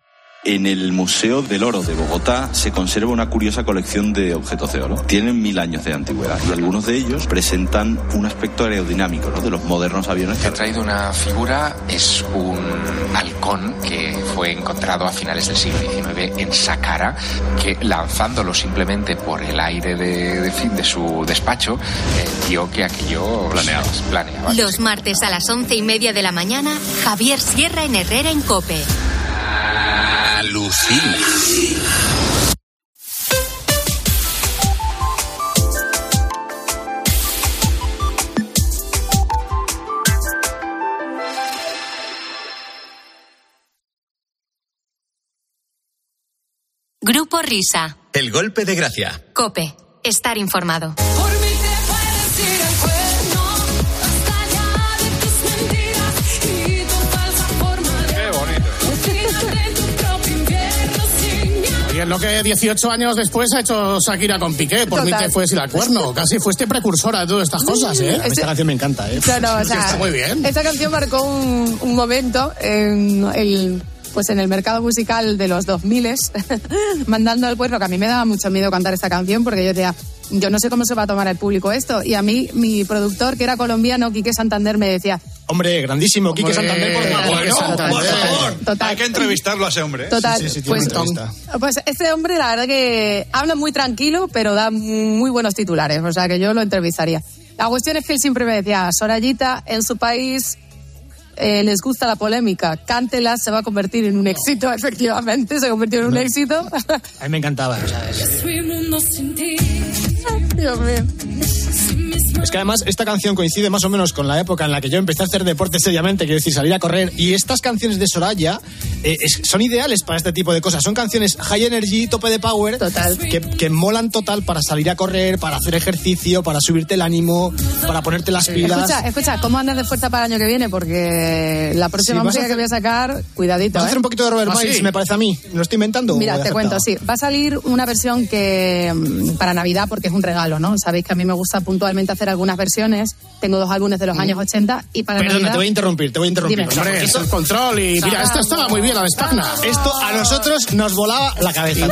Speaker 17: En el Museo del Oro de Bogotá se conserva una curiosa colección de objetos de oro. Tienen mil años de antigüedad y algunos de ellos presentan un aspecto aerodinámico ¿no? de los modernos aviones.
Speaker 18: He traído una figura, es un halcón que fue encontrado a finales del siglo XIX en Saqqara, que lanzándolo simplemente por el aire de, de, fin de su despacho, eh, vio que aquello planeaba. planeaba.
Speaker 1: Los martes a las once y media de la mañana, Javier Sierra en Herrera en Cope.
Speaker 13: Alucina.
Speaker 1: Grupo Risa.
Speaker 13: El golpe de gracia.
Speaker 1: Cope. Estar informado.
Speaker 4: Es lo que 18 años después ha hecho Shakira con Piqué, por mí
Speaker 9: Total.
Speaker 4: que fue el cuerno. Casi fuiste precursora de todas estas cosas, ¿eh?
Speaker 5: Esta canción me encanta, ¿eh?
Speaker 9: No, no, o sea,
Speaker 4: está muy bien.
Speaker 9: Esta canción marcó un, un momento en el pues en el mercado musical de los 2000 mandando al cuerno, que a mí me daba mucho miedo cantar esta canción porque yo decía, yo no sé cómo se va a tomar el público esto. Y a mí, mi productor, que era colombiano, Quique Santander, me decía,
Speaker 5: Hombre, grandísimo, Quique Santander, por favor.
Speaker 4: Quique Santander.
Speaker 10: Por favor,
Speaker 9: Total.
Speaker 10: hay que entrevistarlo a ese hombre. ¿eh?
Speaker 9: Total,
Speaker 5: Sí, sí, sí,
Speaker 9: pues, pues este hombre la verdad que habla muy tranquilo, pero da muy buenos titulares, o sea que yo lo entrevistaría. La cuestión es que él siempre me decía, Sorayita, en su país eh, les gusta la polémica, cántela, se va a convertir en un éxito, efectivamente, se convirtió en un éxito.
Speaker 5: A mí me encantaba. o sea, es-
Speaker 9: Dios mío.
Speaker 5: Es que además esta canción coincide más o menos con la época en la que yo empecé a hacer deporte seriamente, quiero decir, salir a correr. Y estas canciones de Soraya eh, es- son ideales para este tipo de cosas. Son canciones high energy, tope de power,
Speaker 9: Total.
Speaker 5: Que, que molan total para salir a correr, para hacer ejercicio, para subirte el ánimo, para ponerte las pilas.
Speaker 9: Escucha, escucha, ¿cómo andas de fuerza para el año que viene? Porque la próxima
Speaker 5: Sí,
Speaker 9: música que
Speaker 5: hacer-
Speaker 9: voy a sacar, cuidadito.
Speaker 5: Vas a
Speaker 9: ¿eh?
Speaker 5: hacer un poquito de Robert
Speaker 4: ¿Ah,
Speaker 5: Miles,
Speaker 4: sí?
Speaker 5: me parece a mí. ¿Lo estoy inventando?
Speaker 9: Mira, te cuento, sí. Va a salir una versión que mm, para Navidad, porque es un regalo, ¿no? Sabéis que a mí me gusta puntualmente hacer algunas versiones. Tengo dos álbumes de los años 80 y para
Speaker 5: Perdona,
Speaker 9: Navidad...
Speaker 5: te voy a interrumpir, te voy a interrumpir.
Speaker 9: Dime.
Speaker 4: Hombre, es
Speaker 5: esto,
Speaker 4: el control y mira, esta estaba muy bien, la de Spagna.
Speaker 5: esto a nosotros nos volaba la cabeza,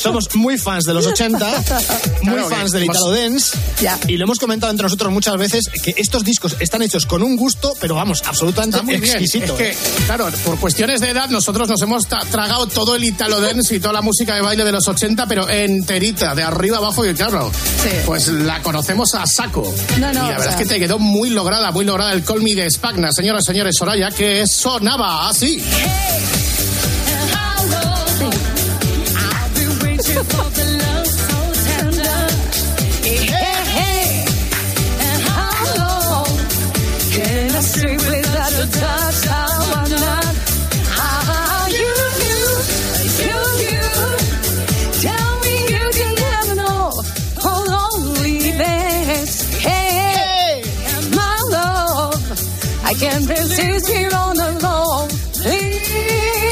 Speaker 5: somos muy fans de los 80, muy
Speaker 4: Claro,
Speaker 5: fans del
Speaker 4: hemos-
Speaker 5: Italo Dance,
Speaker 9: Ya.
Speaker 5: y lo hemos comentado entre nosotros muchas veces que estos discos están hechos con un gusto, pero vamos, absolutamente
Speaker 4: muy bien.
Speaker 5: exquisito.
Speaker 4: Es que,
Speaker 5: ¿eh?
Speaker 4: claro, por cuestiones de edad, nosotros nos hemos tra- tragado todo el Italo Dance y toda la música de baile de los 80, pero enterita, de arriba abajo y claro,
Speaker 9: Sí.
Speaker 4: pues la conocemos a saco.
Speaker 9: No, no,
Speaker 4: y la
Speaker 9: o
Speaker 4: verdad
Speaker 9: sea-
Speaker 4: es que te quedó muy lograda, muy lograda el Call Me de Spagna, señoras y señores, Soraya, que sonaba así.
Speaker 9: I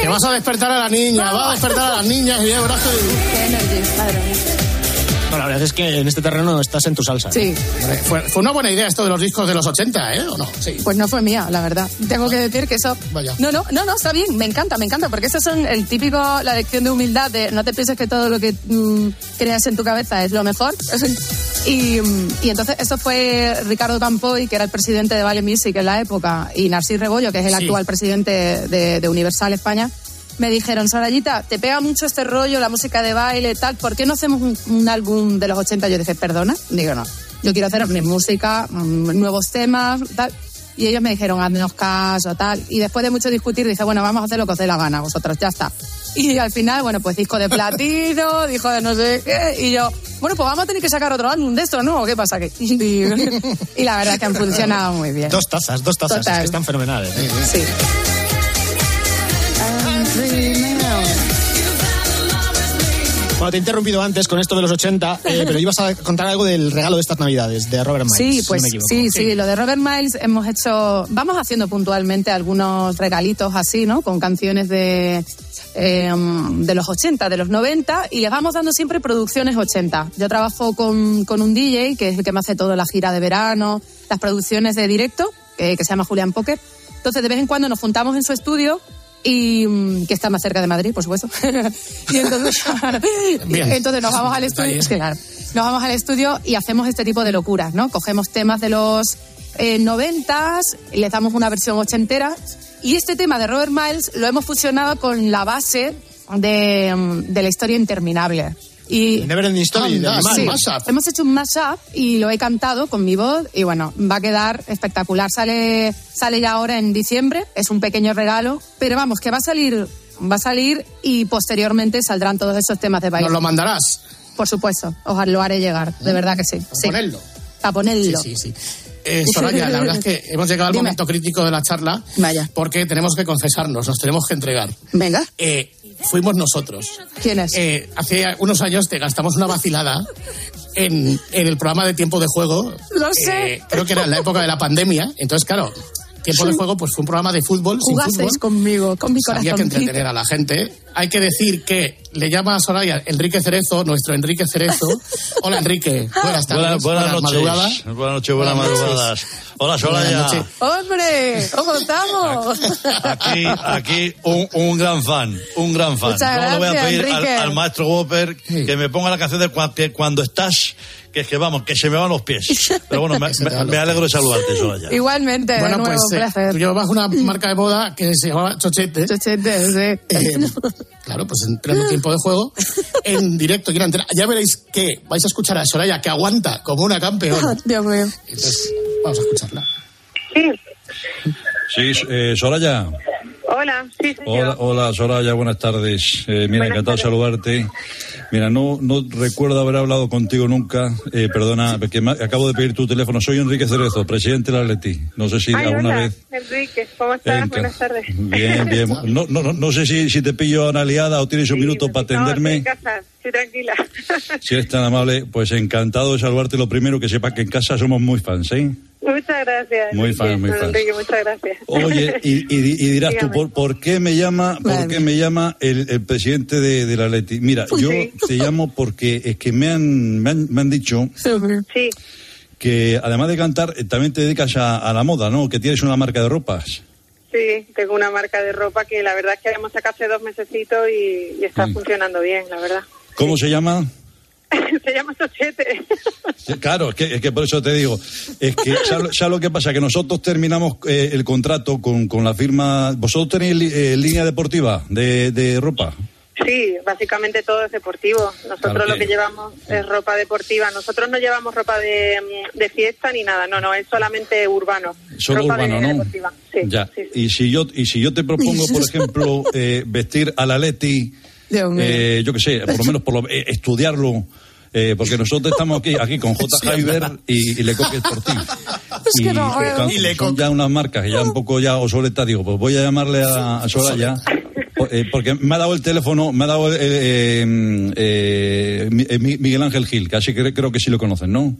Speaker 4: Que vas a despertar a la niña, vas a despertar a las niñas y ya verás que...
Speaker 5: No, la verdad es que en este terreno estás en tu salsa.
Speaker 9: Sí.
Speaker 4: Fue, fue una buena idea esto de los discos de los 80, ¿eh? ¿O no? Sí.
Speaker 9: Pues no fue mía, la verdad. Tengo que decir que eso.
Speaker 4: Vaya.
Speaker 9: No, no, no, no, está bien, me encanta, me encanta, porque eso son el típico, la lección de humildad de no te pienses que todo lo que mm, creas en tu cabeza es lo mejor. Y, y entonces eso fue Ricardo Campoy, que era el presidente de Vale Music en la época, y Narcís Rebollo, que es el
Speaker 19: Sí.
Speaker 9: actual presidente de, de Universal España. Me dijeron, Sorayita, te pega mucho este rollo, la música de baile, tal, ¿por qué no hacemos un, un álbum de los 80? Yo dije, perdona, digo, no, yo quiero hacer mi música, mm, nuevos temas, tal. Y ellos me dijeron, haznos caso, tal. Y después de mucho discutir, dice, bueno, vamos a hacer lo que os dé la gana, vosotros, ya está. Y al final, bueno, pues disco de platino, disco de no sé qué. Y yo, bueno, pues vamos a tener que sacar otro álbum de esto, ¿no? ¿O ¿Qué pasa aquí? Y, y la verdad es que han funcionado muy bien.
Speaker 5: Dos tazas, dos tazas, es que están fenomenales. ¿eh?
Speaker 9: Sí.
Speaker 5: Bueno, te he interrumpido antes con esto de los 80, eh, pero ibas a contar algo del regalo de estas navidades, de Robert Miles.
Speaker 9: Sí,
Speaker 5: si
Speaker 9: pues
Speaker 5: no me equivoco.
Speaker 9: sí, sí, lo de Robert Miles hemos hecho, vamos haciendo puntualmente algunos regalitos así, ¿no? Con canciones de, eh, de los 80, de los 90 y les vamos dando siempre producciones 80. Yo trabajo con, con un DJ que es el que me hace toda la gira de verano, las producciones de directo, que, que se llama Julián Poker. Entonces de vez en cuando nos juntamos en su estudio y mm, que está más cerca de Madrid, por supuesto. y entonces,
Speaker 19: Bien.
Speaker 9: entonces nos vamos al estudio, es que, claro, nos vamos al estudio y hacemos este tipo de locuras, ¿no? Cogemos temas de los eh, noventas, y les damos una versión ochentera y este tema de Robert Miles lo hemos fusionado con la base de, mm, de la historia interminable. Y
Speaker 5: Neverending Story, de Animal.
Speaker 9: sí.
Speaker 5: Mashup.
Speaker 9: Hemos hecho un mashup y lo he cantado con mi voz y bueno, va a quedar espectacular. Sale, sale ya ahora en diciembre, es un pequeño regalo, pero vamos, que va a salir, va a salir y posteriormente saldrán todos esos temas de baile.
Speaker 4: ¿Nos lo mandarás?
Speaker 9: Por supuesto, os lo haré llegar, de verdad que sí. sí.
Speaker 4: ponerlo.
Speaker 9: A ponerlo.
Speaker 4: Sí, sí, sí. Eh, Soraya, la verdad es que hemos llegado al
Speaker 9: Dime.
Speaker 4: momento crítico de la charla.
Speaker 9: Vaya.
Speaker 4: Porque tenemos que confesarnos, nos tenemos que entregar.
Speaker 9: Venga.
Speaker 4: Eh, fuimos nosotros.
Speaker 9: ¿Quién es?
Speaker 4: Eh, hace unos años te gastamos una vacilada en, en el programa de tiempo de juego.
Speaker 9: Lo sé.
Speaker 4: Eh, creo que era en la época de la pandemia. Entonces, claro, tiempo de juego pues fue un programa de fútbol. sin
Speaker 9: Jugasteis
Speaker 4: fútbol.
Speaker 9: conmigo, con mi
Speaker 4: Había que
Speaker 9: corazón.
Speaker 4: entretener a la gente. Hay que decir que le llama a Soraya Enrique Cerezo, nuestro Enrique Cerezo. Hola Enrique, buenas tardes.
Speaker 6: Buenas, buenas noches.
Speaker 4: madrugadas.
Speaker 6: Buenas noches, buenas
Speaker 4: Buenas
Speaker 6: madrugadas. Hola,
Speaker 4: Buenas
Speaker 6: Soraya.
Speaker 4: noches.
Speaker 9: ¡Hombre! ¿Cómo estamos?
Speaker 6: Aquí, aquí un, un gran fan, un gran fan.
Speaker 9: Muchas
Speaker 6: Yo le voy a
Speaker 9: gracias,
Speaker 6: pedir al, al maestro Whopper que me ponga la canción de cuando estás, que es que vamos, que se me van los pies. Pero bueno, me, me- me alegro de saludarte, Soraya.
Speaker 9: Igualmente, de
Speaker 4: Bueno,
Speaker 9: nuevo,
Speaker 4: pues
Speaker 9: un
Speaker 4: eh,
Speaker 9: placer.
Speaker 4: tú llevabas una marca de boda que se llamaba Chochete.
Speaker 9: Chochete, sí.
Speaker 4: Eh, claro, pues en pleno tiempo de juego, en directo. Ya veréis que vais a escuchar a Soraya que aguanta como una campeona.
Speaker 9: Dios mío.
Speaker 4: Entonces, vamos a escucharla.
Speaker 6: Sí, eh, Soraya.
Speaker 19: Hola, sí, señor.
Speaker 6: Hola, hola, Soraya, buenas tardes. Eh, mira, encantado de saludarte. Mira, no, no recuerdo haber hablado contigo nunca. Eh, perdona, porque me- acabo de pedir tu teléfono. Soy Enrique Cerezo, presidente de la Atleti. No sé si
Speaker 19: Ay,
Speaker 6: alguna
Speaker 19: hola,
Speaker 6: vez.
Speaker 19: Enrique, ¿cómo estás? Buenas tardes.
Speaker 6: Bien, bien. No, no, no, no sé si, si te pillo una liada o tienes un minuto para
Speaker 19: No,
Speaker 6: atenderme.
Speaker 19: casa, estoy tranquila.
Speaker 6: Si eres tan amable, pues encantado de saludarte. Lo primero que sepa que en casa somos muy fans, ¿eh?
Speaker 19: muchas gracias.
Speaker 6: Muy
Speaker 19: Enrique,
Speaker 6: fan, muy
Speaker 19: don
Speaker 6: fan.
Speaker 19: Enrique, muchas gracias.
Speaker 6: Oye, y, y- y dirás tú. ¿por, por qué me llama, por qué me llama el, el presidente de, de la Leti? Mira,
Speaker 19: Pues
Speaker 6: yo
Speaker 19: sí.
Speaker 6: te llamo porque es que me han, me han, me han dicho
Speaker 19: Sí,
Speaker 6: que además de cantar, eh, también te dedicas a, a la moda, ¿no? Que tienes una marca de ropas.
Speaker 19: sí, tengo una marca de ropa que la verdad es que hemos sacado hace dos mesecitos y, y está funcionando bien, la verdad.
Speaker 6: ¿Cómo se llama?
Speaker 19: Se llama Sochete.
Speaker 6: Claro, es que, es que por eso te digo, es que ¿sabes, sabes lo que pasa? Que nosotros terminamos eh, el contrato con, con la firma, vosotros tenéis li- eh, línea deportiva de, de ropa.
Speaker 19: Sí, básicamente todo es deportivo. Nosotros
Speaker 6: Claro
Speaker 19: lo
Speaker 6: que-
Speaker 19: llevamos es ropa deportiva. Nosotros no llevamos ropa de, mm, de fiesta ni nada, no, no, es solamente urbano.
Speaker 6: Solo
Speaker 19: ropa
Speaker 6: urbano,
Speaker 19: de,
Speaker 6: ¿no?
Speaker 19: deportiva. Sí,
Speaker 6: ya.
Speaker 19: sí, sí.
Speaker 6: Y si yo y si yo te propongo, por ejemplo, eh, vestir a la Leti. Eh, yo qué sé, por lo menos por lo- eh, estudiarlo. eh, porque nosotros estamos aquí, aquí con J. Jaiber y, y Lecoque Sportif.
Speaker 9: Es que no veo.
Speaker 6: con-
Speaker 9: Y Lecoq.
Speaker 6: son ya unas marcas que ya un poco ya obsoletas. Digo, pues voy a llamarle a, a Soraya. eh, porque me ha dado el teléfono, me ha dado el, eh, eh, Mi- eh, Mi- Miguel Ángel Gil, que así que creo que sí lo conocen, ¿no?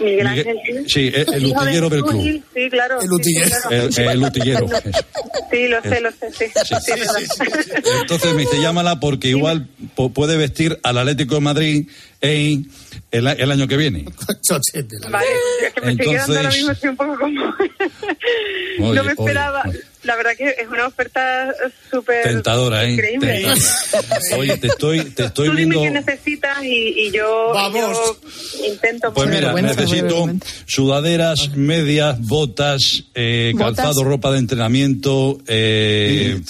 Speaker 19: Miguel
Speaker 6: Miguel-
Speaker 19: Ángel Gil.
Speaker 6: sí, el- el utillero del club.
Speaker 19: Gil, Sí, claro.
Speaker 4: El
Speaker 19: sí,
Speaker 4: utillero.
Speaker 19: sí, claro.
Speaker 6: El, el utillero.
Speaker 19: Sí, lo sé, lo sé, sí. Sí.
Speaker 6: Entonces me dice, llámala porque igual puede vestir al Atlético de Madrid en el, el año que viene.
Speaker 4: Chochete. la-
Speaker 19: Vale, es que me estoy quedando ahora
Speaker 6: Entonces-
Speaker 19: mismo, estoy un poco como...
Speaker 6: Oye,
Speaker 19: no me
Speaker 6: oye,
Speaker 19: esperaba.
Speaker 6: oye.
Speaker 19: La verdad que es una oferta súper
Speaker 6: Tentadora, ¿eh?
Speaker 19: increíble.
Speaker 6: Tentadora. Oye, te estoy, te estoy
Speaker 19: Tú dime
Speaker 6: viendo...
Speaker 19: qué necesitas y, y yo,
Speaker 4: Vamos.
Speaker 19: yo intento
Speaker 6: Pues
Speaker 19: poner-
Speaker 6: mira, necesito sudaderas, medias, botas, eh,
Speaker 9: ¿Botas?
Speaker 6: calzado, ropa de entrenamiento, eh,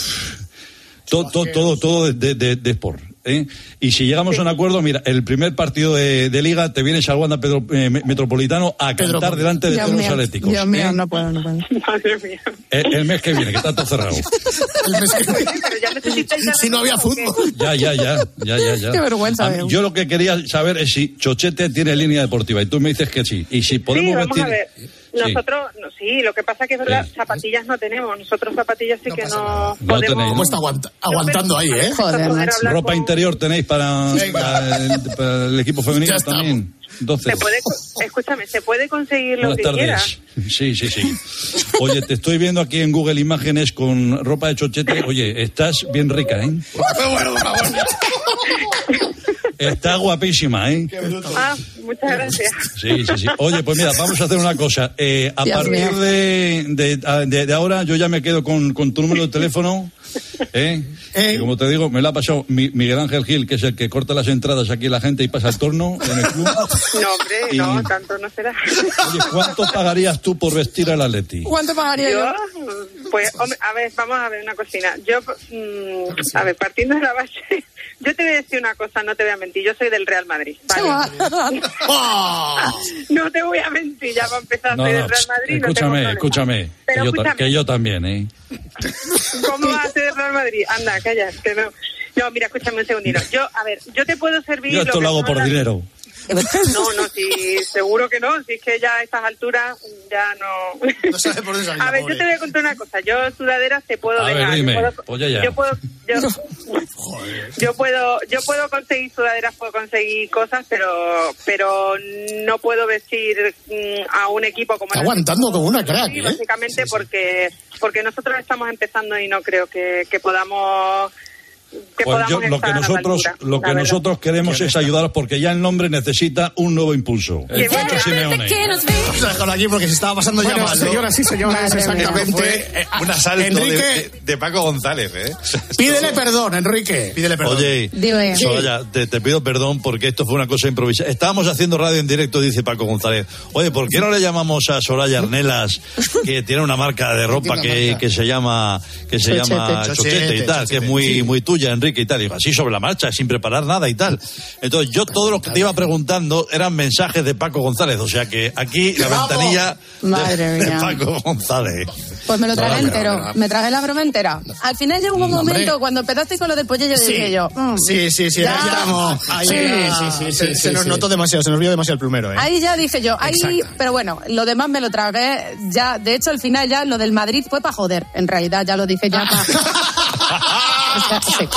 Speaker 6: todo, todo, todo, todo de, de, de- de sport. ¿Eh? Y si llegamos a un acuerdo, mira, el primer partido de, de liga te vienes al Wanda Pedro- eh, Me- Metropolitano a
Speaker 4: Pedro-
Speaker 6: cantar delante de todos los atléticos.
Speaker 9: Dios mío,
Speaker 6: ¿eh?
Speaker 9: no puedo, no puedo.
Speaker 19: Madre mía.
Speaker 6: el, el mes que viene, que está todo cerrado.
Speaker 4: El mes que-
Speaker 19: Pero ya necesitáis darle
Speaker 4: si no había fútbol.
Speaker 6: Ya, ya, ya, ya, ya, ya.
Speaker 9: Qué vergüenza,
Speaker 6: mí-. Yo lo que quería saber es si Chochete tiene línea deportiva y tú me dices que sí. Y si podemos
Speaker 19: sí, vamos
Speaker 6: vestir.
Speaker 19: Ver.
Speaker 6: Sí.
Speaker 19: Nosotros, no, sí, lo que pasa que es verdad,
Speaker 6: Sí.
Speaker 19: zapatillas no tenemos. Nosotros zapatillas sí que no,
Speaker 6: No
Speaker 19: podemos.
Speaker 6: tenéis,
Speaker 4: ¿Cómo está aguanta- aguantando ahí, eh?
Speaker 9: Joder,
Speaker 6: Ropa
Speaker 19: con-
Speaker 6: interior tenéis para, para el, para el equipo femenino también. Entonces,
Speaker 19: Se puede, escúchame, se puede conseguir lo
Speaker 6: buenas
Speaker 19: que quiera.
Speaker 6: tardes. Sí, sí, sí. Oye, te estoy viendo aquí en Google imágenes con ropa de chochete. Oye, estás bien rica, ¿eh? Está guapísima, ¿eh?
Speaker 19: Ah, muchas gracias.
Speaker 6: Sí, sí, sí. Oye, pues mira, vamos a hacer una cosa. Eh, a
Speaker 9: Dios
Speaker 6: partir de, de- de ahora, yo ya me quedo con, con tu número de teléfono. ¿eh? Y como te digo, me lo ha pasado Mi- Miguel Ángel Gil, que es el que corta las entradas aquí a la gente y pasa el torno en el club.
Speaker 19: No, hombre,
Speaker 6: Y-
Speaker 19: no, tanto no será.
Speaker 6: Oye, ¿cuánto pagarías tú por vestir al Atleti?
Speaker 9: ¿Cuánto pagaría yo?
Speaker 19: Yo, pues, hombre, a ver, vamos a ver una cocina. Yo, mm, a ver, partiendo de la base, yo te voy a decir una cosa, no te voy a mentir. Yo soy del Real Madrid. ¿vale? No te voy a mentir, ya va a empezar
Speaker 6: No,
Speaker 19: soy
Speaker 6: no,
Speaker 19: del Real Madrid.
Speaker 6: escúchame. Que yo,
Speaker 19: escúchame.
Speaker 6: que yo también, ¿eh?
Speaker 19: ¿Cómo vas a ser Real Madrid? Anda, calla, que no. No, mira, escúchame un segundito. Yo, a ver, yo te puedo servir.
Speaker 6: Yo esto lo hago por dinero.
Speaker 19: No, no, sí, seguro que no. Si es que ya a estas alturas ya no.
Speaker 4: No sabe por dónde salir,
Speaker 19: A ver,
Speaker 4: pobre.
Speaker 19: yo te voy a contar una cosa. Yo sudaderas te puedo
Speaker 6: A ver,
Speaker 19: dejar.
Speaker 6: dime.
Speaker 19: Yo puedo,
Speaker 6: Pues ya, ya.
Speaker 19: yo puedo, yo, yo puedo, yo puedo conseguir sudaderas, puedo conseguir cosas, pero, pero no puedo vestir mm, a un equipo como
Speaker 4: Está
Speaker 19: el
Speaker 4: aguantando como una crack,
Speaker 19: Sí,
Speaker 4: ¿eh?
Speaker 19: básicamente porque porque nosotros estamos empezando y no creo que, que podamos que
Speaker 6: Pues yo, lo que nosotros,
Speaker 19: altura,
Speaker 6: lo que
Speaker 19: verdad.
Speaker 6: nosotros queremos es ayudaros porque ya el nombre necesita un nuevo impulso. El Simeone.
Speaker 5: Vamos a dejarlo aquí porque se estaba pasando ya
Speaker 4: Bueno,
Speaker 5: mal. ¿no?
Speaker 4: señoras y señores, exactamente. Eh,
Speaker 10: Un asalto de,
Speaker 4: Enrique,
Speaker 10: de- de Paco González, ¿eh?
Speaker 4: pídele perdón, Enrique.
Speaker 5: Pídele perdón.
Speaker 6: Oye,
Speaker 9: Dime.
Speaker 6: Soraya, te, te pido perdón porque esto fue una cosa improvisada. Estábamos haciendo radio en directo, dice Paco González. Oye, ¿por qué no le llamamos a Soraya Arnelas, que tiene una marca de ropa que, que se llama que se
Speaker 9: Chochete.
Speaker 6: llama Chochete, y
Speaker 5: Chochete,
Speaker 6: tal, que es muy
Speaker 5: sí.
Speaker 6: muy tuya, Enrique y tal? Y digo, así sobre la marcha, sin preparar nada y tal. Entonces, yo todo lo que te iba preguntando eran mensajes de Paco González, o sea que aquí la ventanilla de-
Speaker 9: Madre
Speaker 6: de,
Speaker 9: mía.
Speaker 6: Paco González.
Speaker 9: Pues me lo tragué
Speaker 4: No,
Speaker 9: entero.
Speaker 4: pero,
Speaker 9: Me tragué la broma entera. Al final llegó un
Speaker 4: No, hombre.
Speaker 9: momento cuando empezaste con lo del pollo, yo
Speaker 5: Sí.
Speaker 9: dije yo. mm,
Speaker 5: Sí, sí, sí.
Speaker 9: Ya.
Speaker 5: ahí estamos. Ahí
Speaker 4: Sí, sí, sí,
Speaker 5: se,
Speaker 4: sí,
Speaker 5: se nos
Speaker 4: sí.
Speaker 5: notó demasiado, se nos vio demasiado el plumero, ¿eh?
Speaker 9: Ahí ya dije yo, ahí,
Speaker 4: Exacto.
Speaker 9: pero bueno, lo demás me lo tragué. Ya, de hecho, al final ya lo del Madrid fue para joder. En realidad, ya lo dije ya para. sí, sí,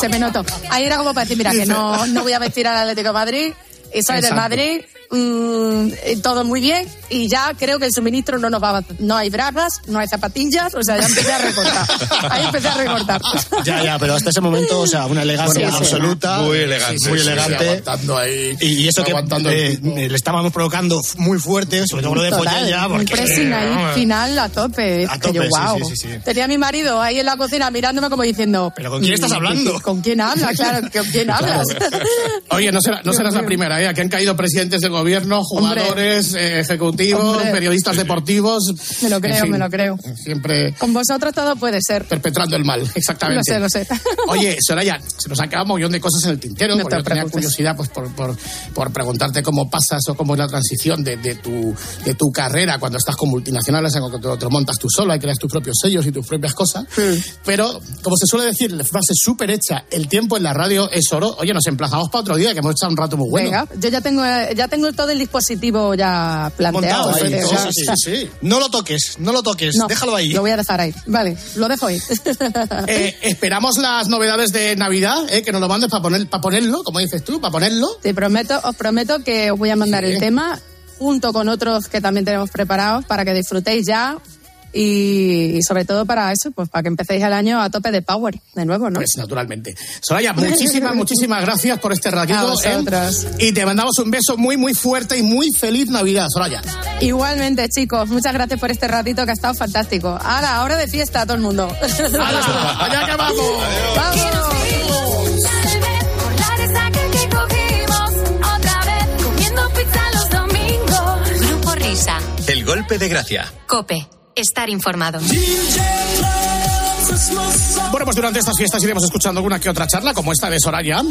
Speaker 9: se me notó. Ahí era como para decir, mira, que no, no voy a vestir al Atlético de Madrid y soy del. Madrid. Mm, eh, todo muy bien y ya creo que el suministro no nos va a, no hay bragas no hay zapatillas o sea ya empecé a recortar ahí empecé a recortar
Speaker 5: Ya, ya, pero hasta ese momento, o sea, una elegancia
Speaker 9: Sí, sí.
Speaker 5: absoluta.
Speaker 10: Muy elegante,
Speaker 5: Muy
Speaker 10: sí, sí,
Speaker 5: elegante.
Speaker 4: aguantando ahí.
Speaker 5: y, eso que eh, le estábamos provocando muy fuerte, sobre todo lo de
Speaker 9: Total,
Speaker 5: Polla ya,
Speaker 9: un
Speaker 5: porque...
Speaker 9: pressing ahí,
Speaker 5: vamos,
Speaker 9: final a tope.
Speaker 5: A tope,
Speaker 9: yo,
Speaker 5: sí,
Speaker 9: guau.
Speaker 5: sí, sí, sí.
Speaker 9: Tenía a mi marido ahí en la cocina mirándome como diciendo...
Speaker 5: ¿Pero con quién estás
Speaker 9: "Mm,
Speaker 5: hablando?"
Speaker 9: ¿Con quién hablas? Claro, ¿con quién hablas?
Speaker 4: Oye, no, será- no serás la primera, ¿eh? Aquí han caído presidentes del gobierno, jugadores, eh, ejecutivos,
Speaker 9: Hombre.
Speaker 4: periodistas deportivos.
Speaker 9: Me lo creo,
Speaker 4: En fin,
Speaker 9: me lo creo.
Speaker 4: Siempre
Speaker 9: Con vosotros todo puede ser.
Speaker 4: perpetrando el mal, exactamente.
Speaker 9: Lo sé, lo sé.
Speaker 4: Oye, Soraya, se nos quedado un montón de cosas en el tintero.
Speaker 9: No te
Speaker 4: yo tenía curiosidad pues, por, por, por preguntarte cómo pasas o cómo es la transición de, de tu, de tu carrera cuando estás con multinacionales, en cuando te lo montas tú sola y creas tus propios sellos y tus propias cosas. Pero, como se suele decir, la frase súper hecha, el tiempo en la radio es oro. Oye, nos emplazamos para otro día, que hemos echado un rato muy bueno.
Speaker 9: Venga, yo ya tengo, ya tengo todo el dispositivo ya planteado.
Speaker 5: Montado ahí. sí, sí. No lo toques, no lo toques,
Speaker 9: no,
Speaker 5: déjalo ahí.
Speaker 9: Lo voy a dejar ahí. Vale, lo dejo ahí.
Speaker 4: Eh, esperamos las novedades de Navidad, eh, que nos lo mandes para poner, para ponerlo, como dices tú, para ponerlo.
Speaker 9: Te prometo, os prometo que os voy a mandar el tema junto con otros que también tenemos preparados para que disfrutéis ya y sobre todo para eso, pues para que empecéis el año a tope de power, de nuevo, ¿no?
Speaker 4: Pues naturalmente. Soraya, muchísimas, muchísimas gracias por este
Speaker 9: A
Speaker 4: ratito. ¿eh? Y te mandamos un beso muy, muy fuerte y muy feliz Navidad, Soraya.
Speaker 9: Igualmente, chicos, muchas gracias por este ratito que ha estado fantástico. Ahora, ahora de fiesta todo el mundo.
Speaker 4: ¡Allá que vamos!
Speaker 12: La resaca que cogimos otra vez comiendo pizza los domingos.
Speaker 1: Grupo Risa.
Speaker 13: El golpe de gracia.
Speaker 1: Cope. Estar informado.
Speaker 4: Bueno, pues durante estas fiestas iremos escuchando alguna que otra charla, como esta de Soraya.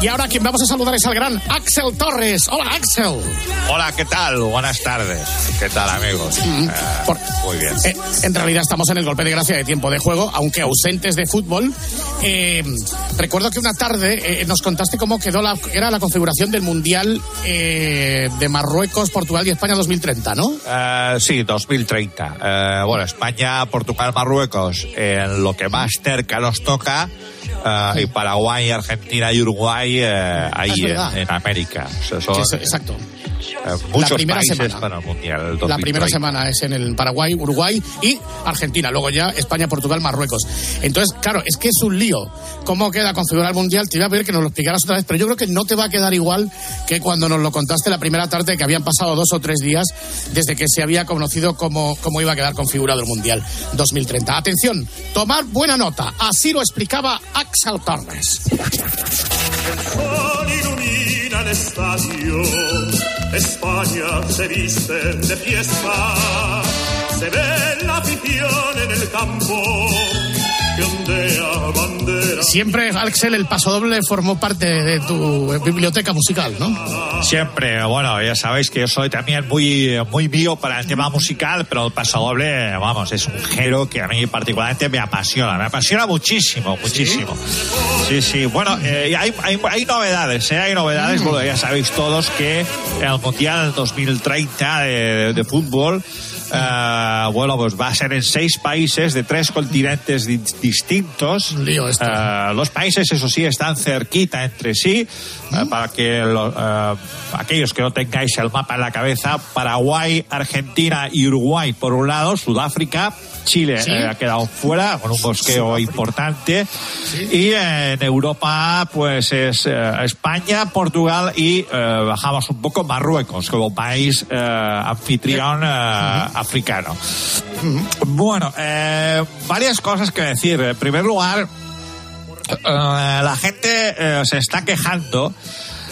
Speaker 4: Y ahora quien vamos a saludar es al gran Axel Torres. Hola, Axel.
Speaker 20: Hola, ¿qué tal? Buenas tardes. ¿Qué tal, amigos? Eh, muy bien.
Speaker 4: Eh, en realidad estamos en el golpe de gracia de tiempo de juego, aunque ausentes de fútbol. Eh, recuerdo que una tarde eh, nos contaste cómo quedó la, era la configuración del Mundial de Marruecos, Portugal y España 2030, ¿no?
Speaker 20: Sí, 2030. Eh, bueno, España, Portugal, Marruecos, en lo que más cerca nos toca. Eh, y Paraguay, Argentina y Uruguay eh, ahí en, en América. O sea, son,
Speaker 4: es- exacto.
Speaker 20: eh, muchos
Speaker 4: primera
Speaker 20: países
Speaker 4: semana.
Speaker 20: para el Mundial.
Speaker 4: La primera
Speaker 20: 2030.
Speaker 4: semana es en el Paraguay, Uruguay y Argentina. Luego ya España, Portugal, Marruecos. Entonces, claro, es que es un lío. ¿Cómo queda configurar el Mundial? Te iba a pedir que nos lo explicaras otra vez, pero yo creo que no te va a quedar igual que cuando nos lo contaste la primera tarde, que habían pasado dos o tres días desde que se había conocido cómo, cómo iba a quedar configurado el Mundial 2030. Atención, tomar buena nota. Así lo explicaba Axel Torres.
Speaker 21: sol ilumina el estadio. España se viste de fiesta. Se ve la afición en el campo.
Speaker 4: Siempre, Axel, el pasodoble formó parte de tu biblioteca musical, ¿no?
Speaker 20: Siempre, bueno, ya sabéis que yo soy también muy, muy mío para el tema musical, pero el pasodoble, vamos, es un género que a mí particularmente me apasiona, me apasiona muchísimo, muchísimo. Sí, sí, bueno, eh, hay, hay, hay novedades, ¿eh? hay novedades, bueno, ya sabéis todos que el Mundial 2030 de, de fútbol, eh, bueno, pues va a ser en seis países de tres continentes di- distintos. Eh, los países, eso sí, están cerquita entre sí, eh, para que lo- aquellos que no tengáis el mapa en la cabeza, Paraguay, Argentina y Uruguay por un lado, Sudáfrica, Chile
Speaker 4: Sí.
Speaker 20: ha quedado fuera con un bosqueo importante. Y en Europa pues es España, Portugal y bajamos un poco Marruecos como país anfitrión eh, africano. Bueno, eh, varias cosas que decir. En primer lugar, eh, la gente eh, se está quejando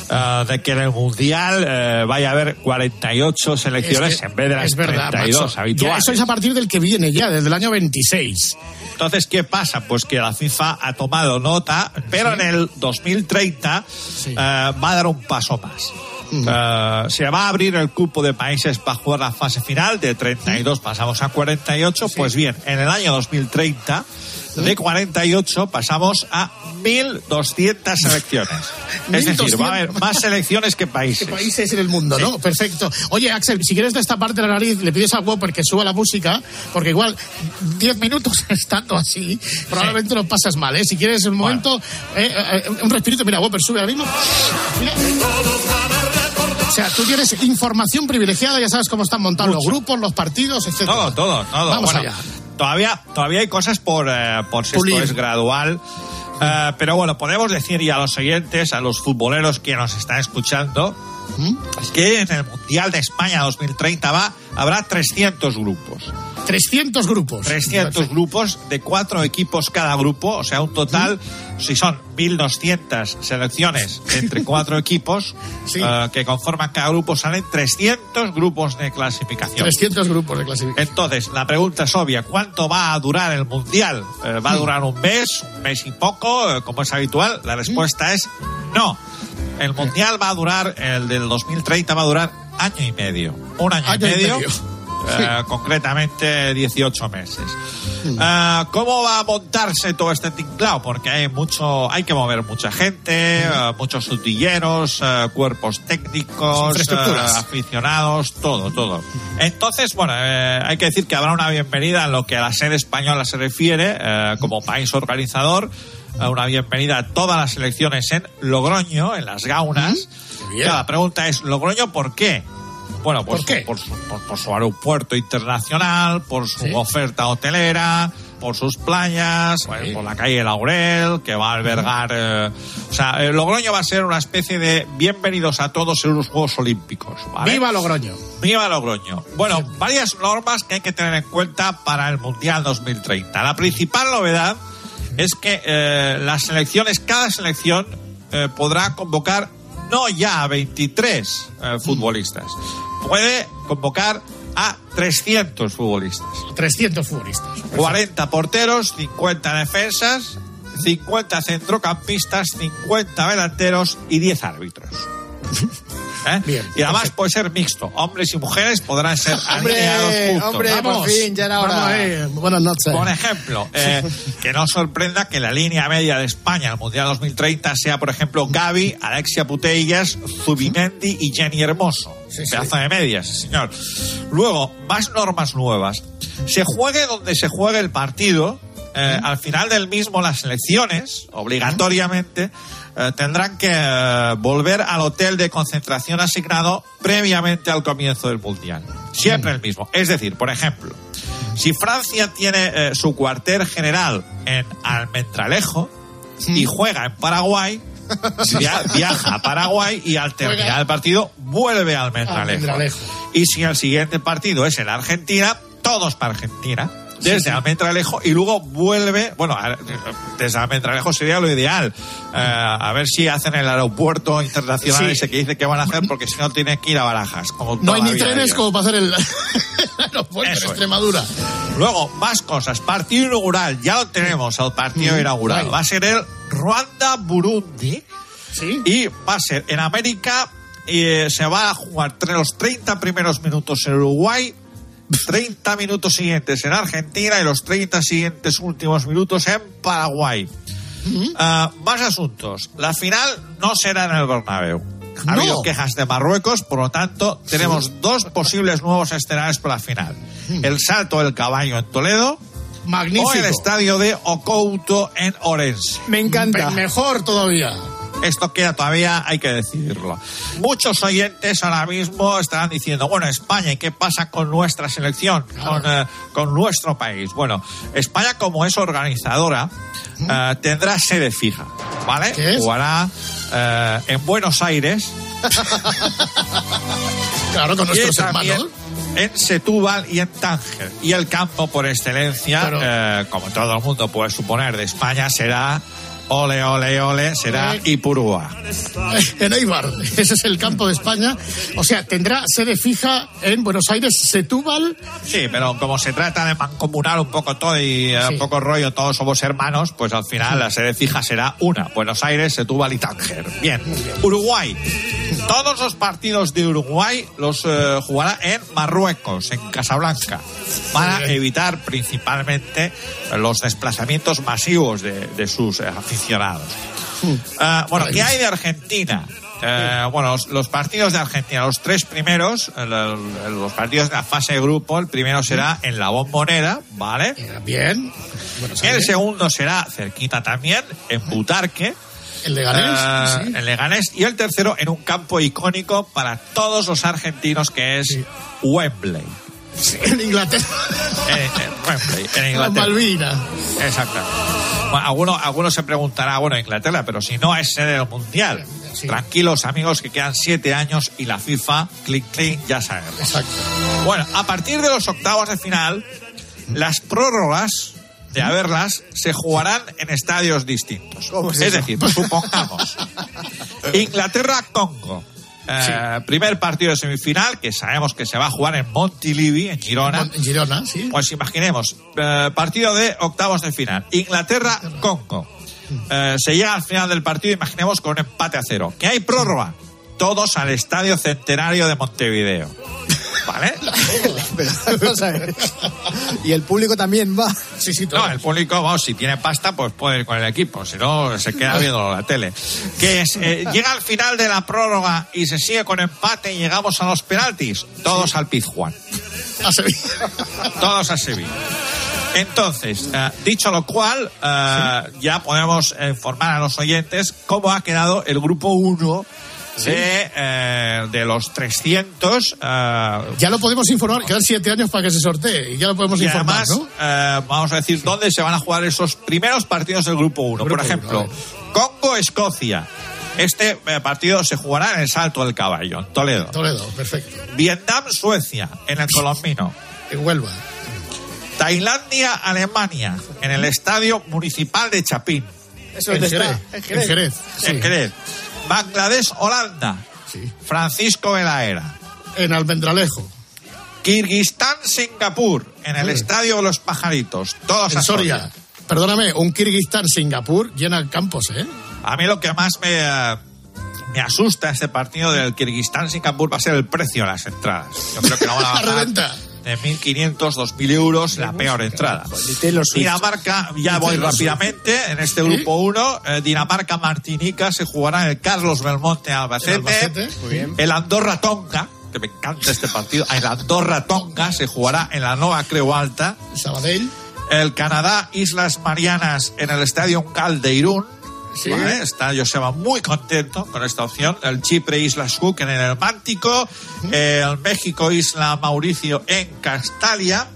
Speaker 20: eh, de que en el Mundial eh, vaya a haber 48 selecciones
Speaker 4: Es que-
Speaker 20: en vez de las
Speaker 4: es verdad,
Speaker 20: 32
Speaker 4: macho. Ya
Speaker 20: habituales.
Speaker 4: eso es a partir del que viene ya, desde el año 26.
Speaker 20: Entonces, ¿qué pasa? Pues que la FIFA ha tomado nota, pero en el 2030 eh, va a dar un paso más. Eh, se va a abrir el cupo de países para jugar la fase final, de 32 pasamos a 48. Pues bien, en el año 2030, de 48 pasamos a 1.200 selecciones. Es decir, va a haber más selecciones que países.
Speaker 4: ¿Qué países en el mundo, no? Perfecto. Oye, Axel, si quieres destaparte la nariz, le pides a Whopper que suba la música, porque igual 10 minutos estando así, probablemente lo pasas mal, ¿eh? Si quieres un momento, eh, eh, un respirito, mira, Whopper, sube ahora mismo. Mira. O sea, tú tienes información privilegiada, ya sabes cómo están montados los grupos, los partidos, etc.
Speaker 20: Todo, todo, todo.
Speaker 4: Vamos
Speaker 20: Bueno,
Speaker 4: allá.
Speaker 20: Todavía, todavía hay cosas por, eh, por si esto es gradual. Eh, pero bueno, podemos decir ya a los oyentes, a los futboleros que nos están escuchando,
Speaker 4: ¿Mm?
Speaker 20: que en el Mundial de España 2030 va, habrá 300 grupos.
Speaker 4: 300 grupos.
Speaker 20: 300 grupos de cuatro equipos cada grupo, o sea, un total,
Speaker 4: ¿Mm?
Speaker 20: si son 1.200 selecciones entre cuatro equipos eh, que conforman cada grupo, salen 300 grupos de clasificación.
Speaker 4: 300 grupos de clasificación.
Speaker 20: Entonces, la pregunta es obvia. ¿Cuánto va a durar el Mundial? Eh, ¿Va a
Speaker 4: Mm.
Speaker 20: durar un mes, un mes y poco, eh, como es habitual? La respuesta es no. El Mundial va a durar, el del 2030 va a durar año y medio. Un año,
Speaker 4: Año
Speaker 20: y
Speaker 4: y
Speaker 20: medio.
Speaker 4: medio.
Speaker 20: eh, concretamente 18 meses. Eh, ¿Cómo va a montarse todo este tinglao? Porque hay mucho, hay que mover mucha gente, eh, muchos utilleros, eh, cuerpos técnicos, aficionados, todo, todo. Entonces, bueno, hay que decir que habrá una bienvenida en lo que a la sede española se refiere, como país organizador, una bienvenida a todas las elecciones en Logroño, en las Gaunas.
Speaker 4: bien.
Speaker 20: La pregunta es, ¿Logroño por qué? Bueno, pues
Speaker 4: ¿Por qué?
Speaker 20: Por, su, por- por su aeropuerto internacional, por su
Speaker 4: Sí.
Speaker 20: oferta hotelera, por sus playas, bueno, por la calle Laurel, que va a albergar... eh, o sea, eh, Logroño va a ser una especie de bienvenidos a todos en los Juegos Olímpicos. ¿vale?
Speaker 4: ¡Viva Logroño!
Speaker 20: Viva Logroño. Bueno, varias normas que hay que tener en cuenta para el Mundial 2030. La principal novedad es que eh, las selecciones, cada selección eh, podrá convocar no ya a 23 eh, futbolistas, puede convocar a 300 futbolistas.
Speaker 4: 300 futbolistas.
Speaker 20: 40 porteros, 50 defensas, 50 centrocampistas, 50 delanteros y 10 árbitros. ¿Eh?
Speaker 4: Bien,
Speaker 20: y además puede ser mixto. Hombres y mujeres podrán ser
Speaker 5: Hombre,
Speaker 20: alineados juntos.
Speaker 5: hombre,
Speaker 4: Vamos,
Speaker 5: por fin, ya era hora.
Speaker 4: vamos ahí. Buenas noches.
Speaker 20: Por ejemplo, eh, que no sorprenda que la línea media de España al Mundial 2030 sea, por ejemplo, Gaby, Alexia Putellas, Zubimendi y Jenny Hermoso.
Speaker 4: Sí, sí.
Speaker 20: Pedazo de medias, señor. Luego, más normas nuevas. Se juegue donde se juegue el partido, eh, al final del mismo las selecciones, obligatoriamente, eh, tendrán que eh, volver al hotel de concentración asignado previamente al comienzo del Mundial. Siempre el mismo. Es decir, por ejemplo, si Francia tiene su cuartel general en Almendralejo y juega en Paraguay, via- viaja a Paraguay y al terminar el partido vuelve a Almendralejo.
Speaker 4: Almendralejo.
Speaker 20: Y si el siguiente partido es en Argentina, todos para Argentina. Desde Almendralejo y luego vuelve, bueno, desde Almendralejo sería lo ideal. Eh, a ver si hacen el aeropuerto internacional
Speaker 4: Sí.
Speaker 20: ese que dice que van a hacer porque si no tienen que ir a Barajas. Como
Speaker 4: No hay ni trenes como para hacer el, el aeropuerto
Speaker 20: Eso
Speaker 4: en
Speaker 20: es.
Speaker 4: Extremadura.
Speaker 20: Luego, más cosas. Partido inaugural, ya lo tenemos, el partido
Speaker 4: Mm,
Speaker 20: inaugural.
Speaker 4: guay.
Speaker 20: Va a ser el Ruanda-Burundi.
Speaker 4: Sí.
Speaker 20: Y va a ser en América. Y eh, se va a jugar entre los 30 primeros minutos en Uruguay, 30 minutos siguientes en Argentina y los 30 siguientes últimos minutos en Paraguay. Ah, más asuntos. La final no será en el Bernabéu. Ha
Speaker 4: No.
Speaker 20: habido quejas de Marruecos, por lo tanto, tenemos dos posibles nuevos escenarios para la final. El Salto del Caballo en Toledo
Speaker 4: Magnífico.
Speaker 20: o el estadio de Ocouto en Orense.
Speaker 4: Me encanta. mejor todavía.
Speaker 20: Esto queda todavía, hay que decidirlo. Muchos oyentes ahora mismo estarán diciendo, bueno, España, ¿y qué pasa con nuestra selección, con, eh, con nuestro país? Bueno, España como es organizadora, eh, tendrá sede fija, ¿vale?
Speaker 4: ¿Qué es?
Speaker 20: Jugará eh, en Buenos Aires.
Speaker 4: Claro, con nuestros hermanos.
Speaker 20: En Setúbal y en Tánger. Y el campo por excelencia,
Speaker 4: Pero-
Speaker 20: eh, como todo el mundo puede suponer, de España será, ole, ole, ole, será. Ipurúa.
Speaker 4: En Eibar, ese es el campo de España. O sea, tendrá sede fija en Buenos Aires, Setúbal.
Speaker 20: Sí, pero como se trata de mancomunar un poco todo y eh,
Speaker 4: Sí.
Speaker 20: un poco rollo, todos somos hermanos, pues al final la sede fija será una, Buenos Aires, Setúbal y Tánger. Bien, Uruguay. Todos los partidos de Uruguay los eh, jugará en Marruecos, en Casablanca, para evitar principalmente los desplazamientos masivos de, de sus eh, aficionados. Ah, bueno, ¿qué hay de Argentina? Eh, bueno, los, los partidos de Argentina, los tres primeros, el- el- los partidos de la fase de grupo, el primero será en la bombonera, ¿vale?
Speaker 4: Bien. Buenos
Speaker 20: El segundo será cerquita también, en Butarque.
Speaker 4: El Leganés,
Speaker 20: eh,
Speaker 4: sí.
Speaker 20: En Leganés. Y el tercero en un campo icónico para todos los argentinos que es Wembley.
Speaker 4: Sí, en Inglaterra.
Speaker 20: En, en Wembley, en
Speaker 4: La
Speaker 20: Inglaterra.
Speaker 4: Malvina.
Speaker 20: Exacto. Bueno, alguno, alguno se preguntará, bueno, Inglaterra, pero si no es sede del Mundial.
Speaker 4: Sí.
Speaker 20: Tranquilos, amigos, que quedan siete años y la FIFA, clic, clic, ya sabemos.
Speaker 4: Exacto.
Speaker 20: Bueno, a partir de los octavos de final, las prórrogas, de haberlas, se jugarán en estadios distintos.
Speaker 5: ¿Cómo es
Speaker 20: es decir, supongamos, Inglaterra-Congo. Eh, Primer partido de semifinal, que sabemos que se va a jugar en Montilivi, en Girona.
Speaker 4: En Girona, sí.
Speaker 20: Pues imaginemos, eh, partido de octavos de final. Inglaterra-Congo. Eh, se llega al final del partido, imaginemos, con un empate a cero. ¿Que hay prórroga? Todos al Estadio Centenario de Montevideo. ¿Vale?
Speaker 5: Vamos a ver. y el público también va.
Speaker 4: Sí, sí,
Speaker 20: No, el público, vamos, si tiene pasta, pues puede ir con el equipo, si no, se queda viendo la tele. Que es, eh, llega al final de la prórroga y se sigue con empate y llegamos a los penaltis. Todos al Pizjuán.
Speaker 4: A Sevilla.
Speaker 20: Todos a Sevilla. Entonces, eh, dicho lo cual, eh, ya podemos informar a los oyentes cómo ha quedado el grupo 1 de, de los 300. eh,
Speaker 4: Ya lo podemos informar, quedan siete años para que se sortee y ya lo podemos
Speaker 20: y
Speaker 4: informar,
Speaker 20: además,
Speaker 4: ¿no?
Speaker 20: eh, vamos a decir dónde se van a jugar esos primeros partidos del grupo 1. Por ejemplo, Congo-Escocia. Este eh, partido se jugará en el Salto del Caballo, en Toledo.
Speaker 4: Toledo, perfecto.
Speaker 20: Vietnam-Suecia, en el Colombino.
Speaker 4: En Huelva.
Speaker 20: Tailandia-Alemania, en el Estadio Municipal de Chapín.
Speaker 4: ¿Eso dónde está? En Jerez. sí.
Speaker 20: En Jerez. Bangladesh-Holanda. Francisco Velaera.
Speaker 4: En Almendralejo.
Speaker 20: Kirguistán-Singapur, en el. Estadio de los Pajaritos. Todos
Speaker 4: En
Speaker 20: a
Speaker 4: Soria.
Speaker 20: Soria.
Speaker 4: Perdóname, un Kirguistán-Singapur llena campos, ¿eh?
Speaker 20: A mí lo que más me, eh, me asusta este partido del Kirguistán-Singapur va a ser el precio de las entradas. Yo creo que no van a bajar. De 1.500, 2.000 euros la peor entrada. Dinamarca, ya voy rápidamente, en este grupo 1, Dinamarca-Martinica se jugará en el Carlos Belmonte Albacete.
Speaker 4: En Albacete, muy bien.
Speaker 20: El Andorra-Tonga, que me encanta este partido, el Andorra-Tonga se jugará en la Nova Creu Alta. El Canadá, Islas Marianas en el Estadio Uncal de Irún.
Speaker 4: Sí.
Speaker 20: ¿vale? Está Joseba muy contento con esta opción. El Chipre, Islas Cook en el Báltico. El México, Isla Mauricio en Castalia.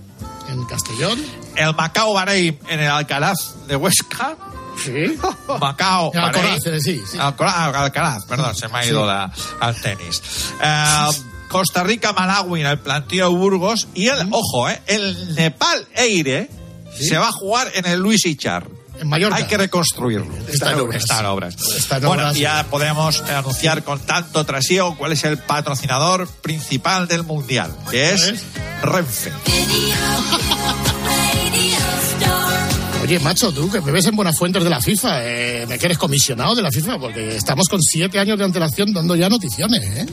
Speaker 4: En Castellón.
Speaker 20: El Macao Bahrein en el Alcaraz de Huesca.
Speaker 4: Sí.
Speaker 20: Macao, Bahrein.
Speaker 4: eh, sí, sí.
Speaker 20: Alcaraz, perdón, se me ha ido
Speaker 4: Sí.
Speaker 20: la- al tenis. Eh, Costa Rica, Malawi en el plantío Burgos. Y el, ojo, eh, el Nepal Eire se va a jugar en el Luis Ichar.
Speaker 4: En Mallorca.
Speaker 20: Hay que reconstruirlo.
Speaker 4: Está en obras.
Speaker 20: Está en obras.
Speaker 4: Está en
Speaker 20: bueno,
Speaker 4: obras.
Speaker 20: ya podemos eh, anunciar con tanto trasiego cuál es el patrocinador principal del Mundial, que es Renfe.
Speaker 4: Oye, macho, tú que bebes en buenas fuentes de la FIFA, eh, ¿me quieres comisionado de la FIFA? Porque estamos con siete años de antelación dando ya noticiones, ¿eh?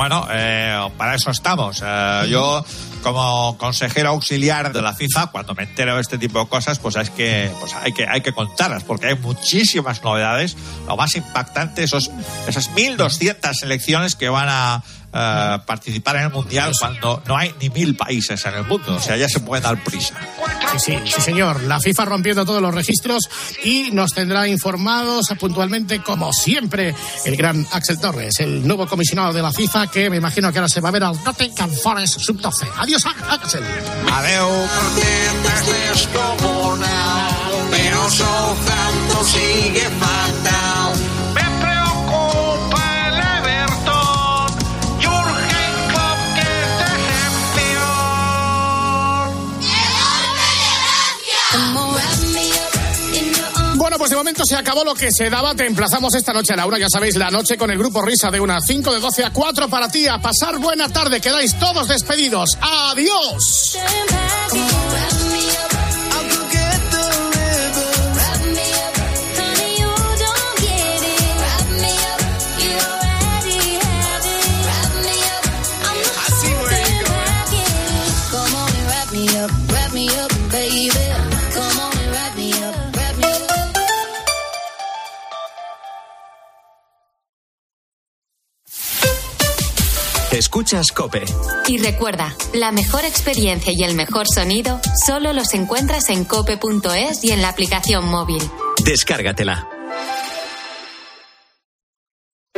Speaker 20: Bueno, eh, para eso estamos. Eh, yo, como consejero auxiliar de la FIFA, cuando me entero de este tipo de cosas, pues hay que, pues hay que, hay que contarlas, porque hay muchísimas novedades. Lo más impactante, esos, esas 1.200 selecciones que van a eh, participar en el Mundial cuando no hay ni mil países en el mundo. O sea, ya se puede dar prisa.
Speaker 4: Sí, sí, sí, señor. La FIFA rompiendo todos los registros y nos tendrá informados puntualmente, como siempre, el gran Axel Torres, el nuevo comisionado de la FIFA, que me imagino que ahora se va a ver al Nottingham Forest Sub-12. Adiós, Axel.
Speaker 20: Adeu.
Speaker 3: Pero Southampton sigue fatal.
Speaker 4: Pues de momento se acabó lo que se daba. Te emplazamos esta noche a la una, ya sabéis, la noche con el grupo Risa de una 5 de 12 a 4 para ti. A pasar buena tarde. Quedáis todos despedidos. Adiós.
Speaker 13: Escuchas Cope.
Speaker 1: Y recuerda, la mejor experiencia y el mejor sonido solo los encuentras en cope.es y en la aplicación móvil.
Speaker 13: Descárgatela.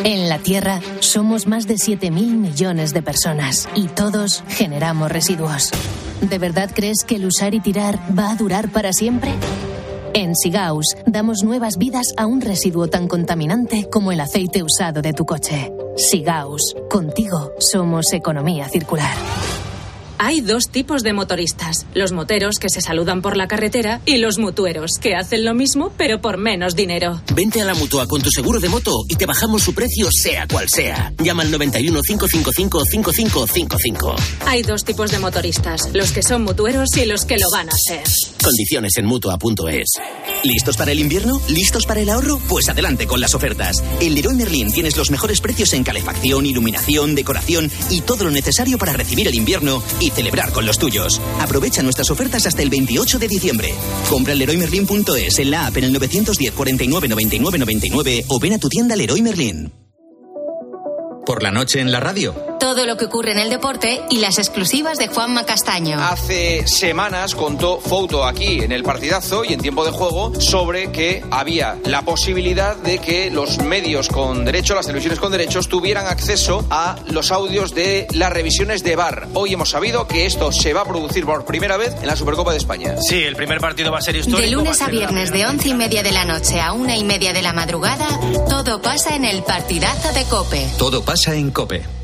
Speaker 15: En la Tierra somos más de 7.000 millones de personas y todos generamos residuos. ¿De verdad crees que el usar y tirar va a durar para siempre? En Sigaus damos nuevas vidas a un residuo tan contaminante como el aceite usado de tu coche. Sigaus, contigo somos economía circular.
Speaker 7: Hay dos tipos de motoristas, los moteros que se saludan por la carretera y los mutueros que hacen lo mismo pero por menos dinero.
Speaker 22: Vente a la mutua con tu seguro de moto y te bajamos su precio sea cual sea. Llama al 91 555 5555.
Speaker 7: Hay dos tipos de motoristas, los que son mutueros y los que lo van a ser.
Speaker 22: Condiciones en mutua.es.
Speaker 23: ¿Listos para el invierno? ¿Listos para el ahorro? Pues adelante con las ofertas. En Leroy Merlin tienes los mejores precios en calefacción, iluminación, decoración y todo lo necesario para recibir el invierno y celebrar con los tuyos. Aprovecha nuestras ofertas hasta el 28 de diciembre. Compra en leroymerlin.es en la app en el 910 49 99 99 o ven a tu tienda Leroy Merlin.
Speaker 13: Por la noche en la radio.
Speaker 1: Todo lo que ocurre en el deporte y las exclusivas de Juanma Castaño.
Speaker 24: Hace semanas contó Foto aquí en el partidazo y en tiempo de juego sobre que había la posibilidad de que los medios con derecho, las televisiones con derechos, tuvieran acceso a los audios de las revisiones de VAR. Hoy hemos sabido que esto se va a producir por primera vez en la Supercopa de España.
Speaker 25: Sí, el primer partido va a ser histórico.
Speaker 1: De lunes a
Speaker 25: la
Speaker 1: viernes de once y media de la noche a una y media de la madrugada, todo pasa en el partidazo de Cope.
Speaker 13: Todo pasa en Cope.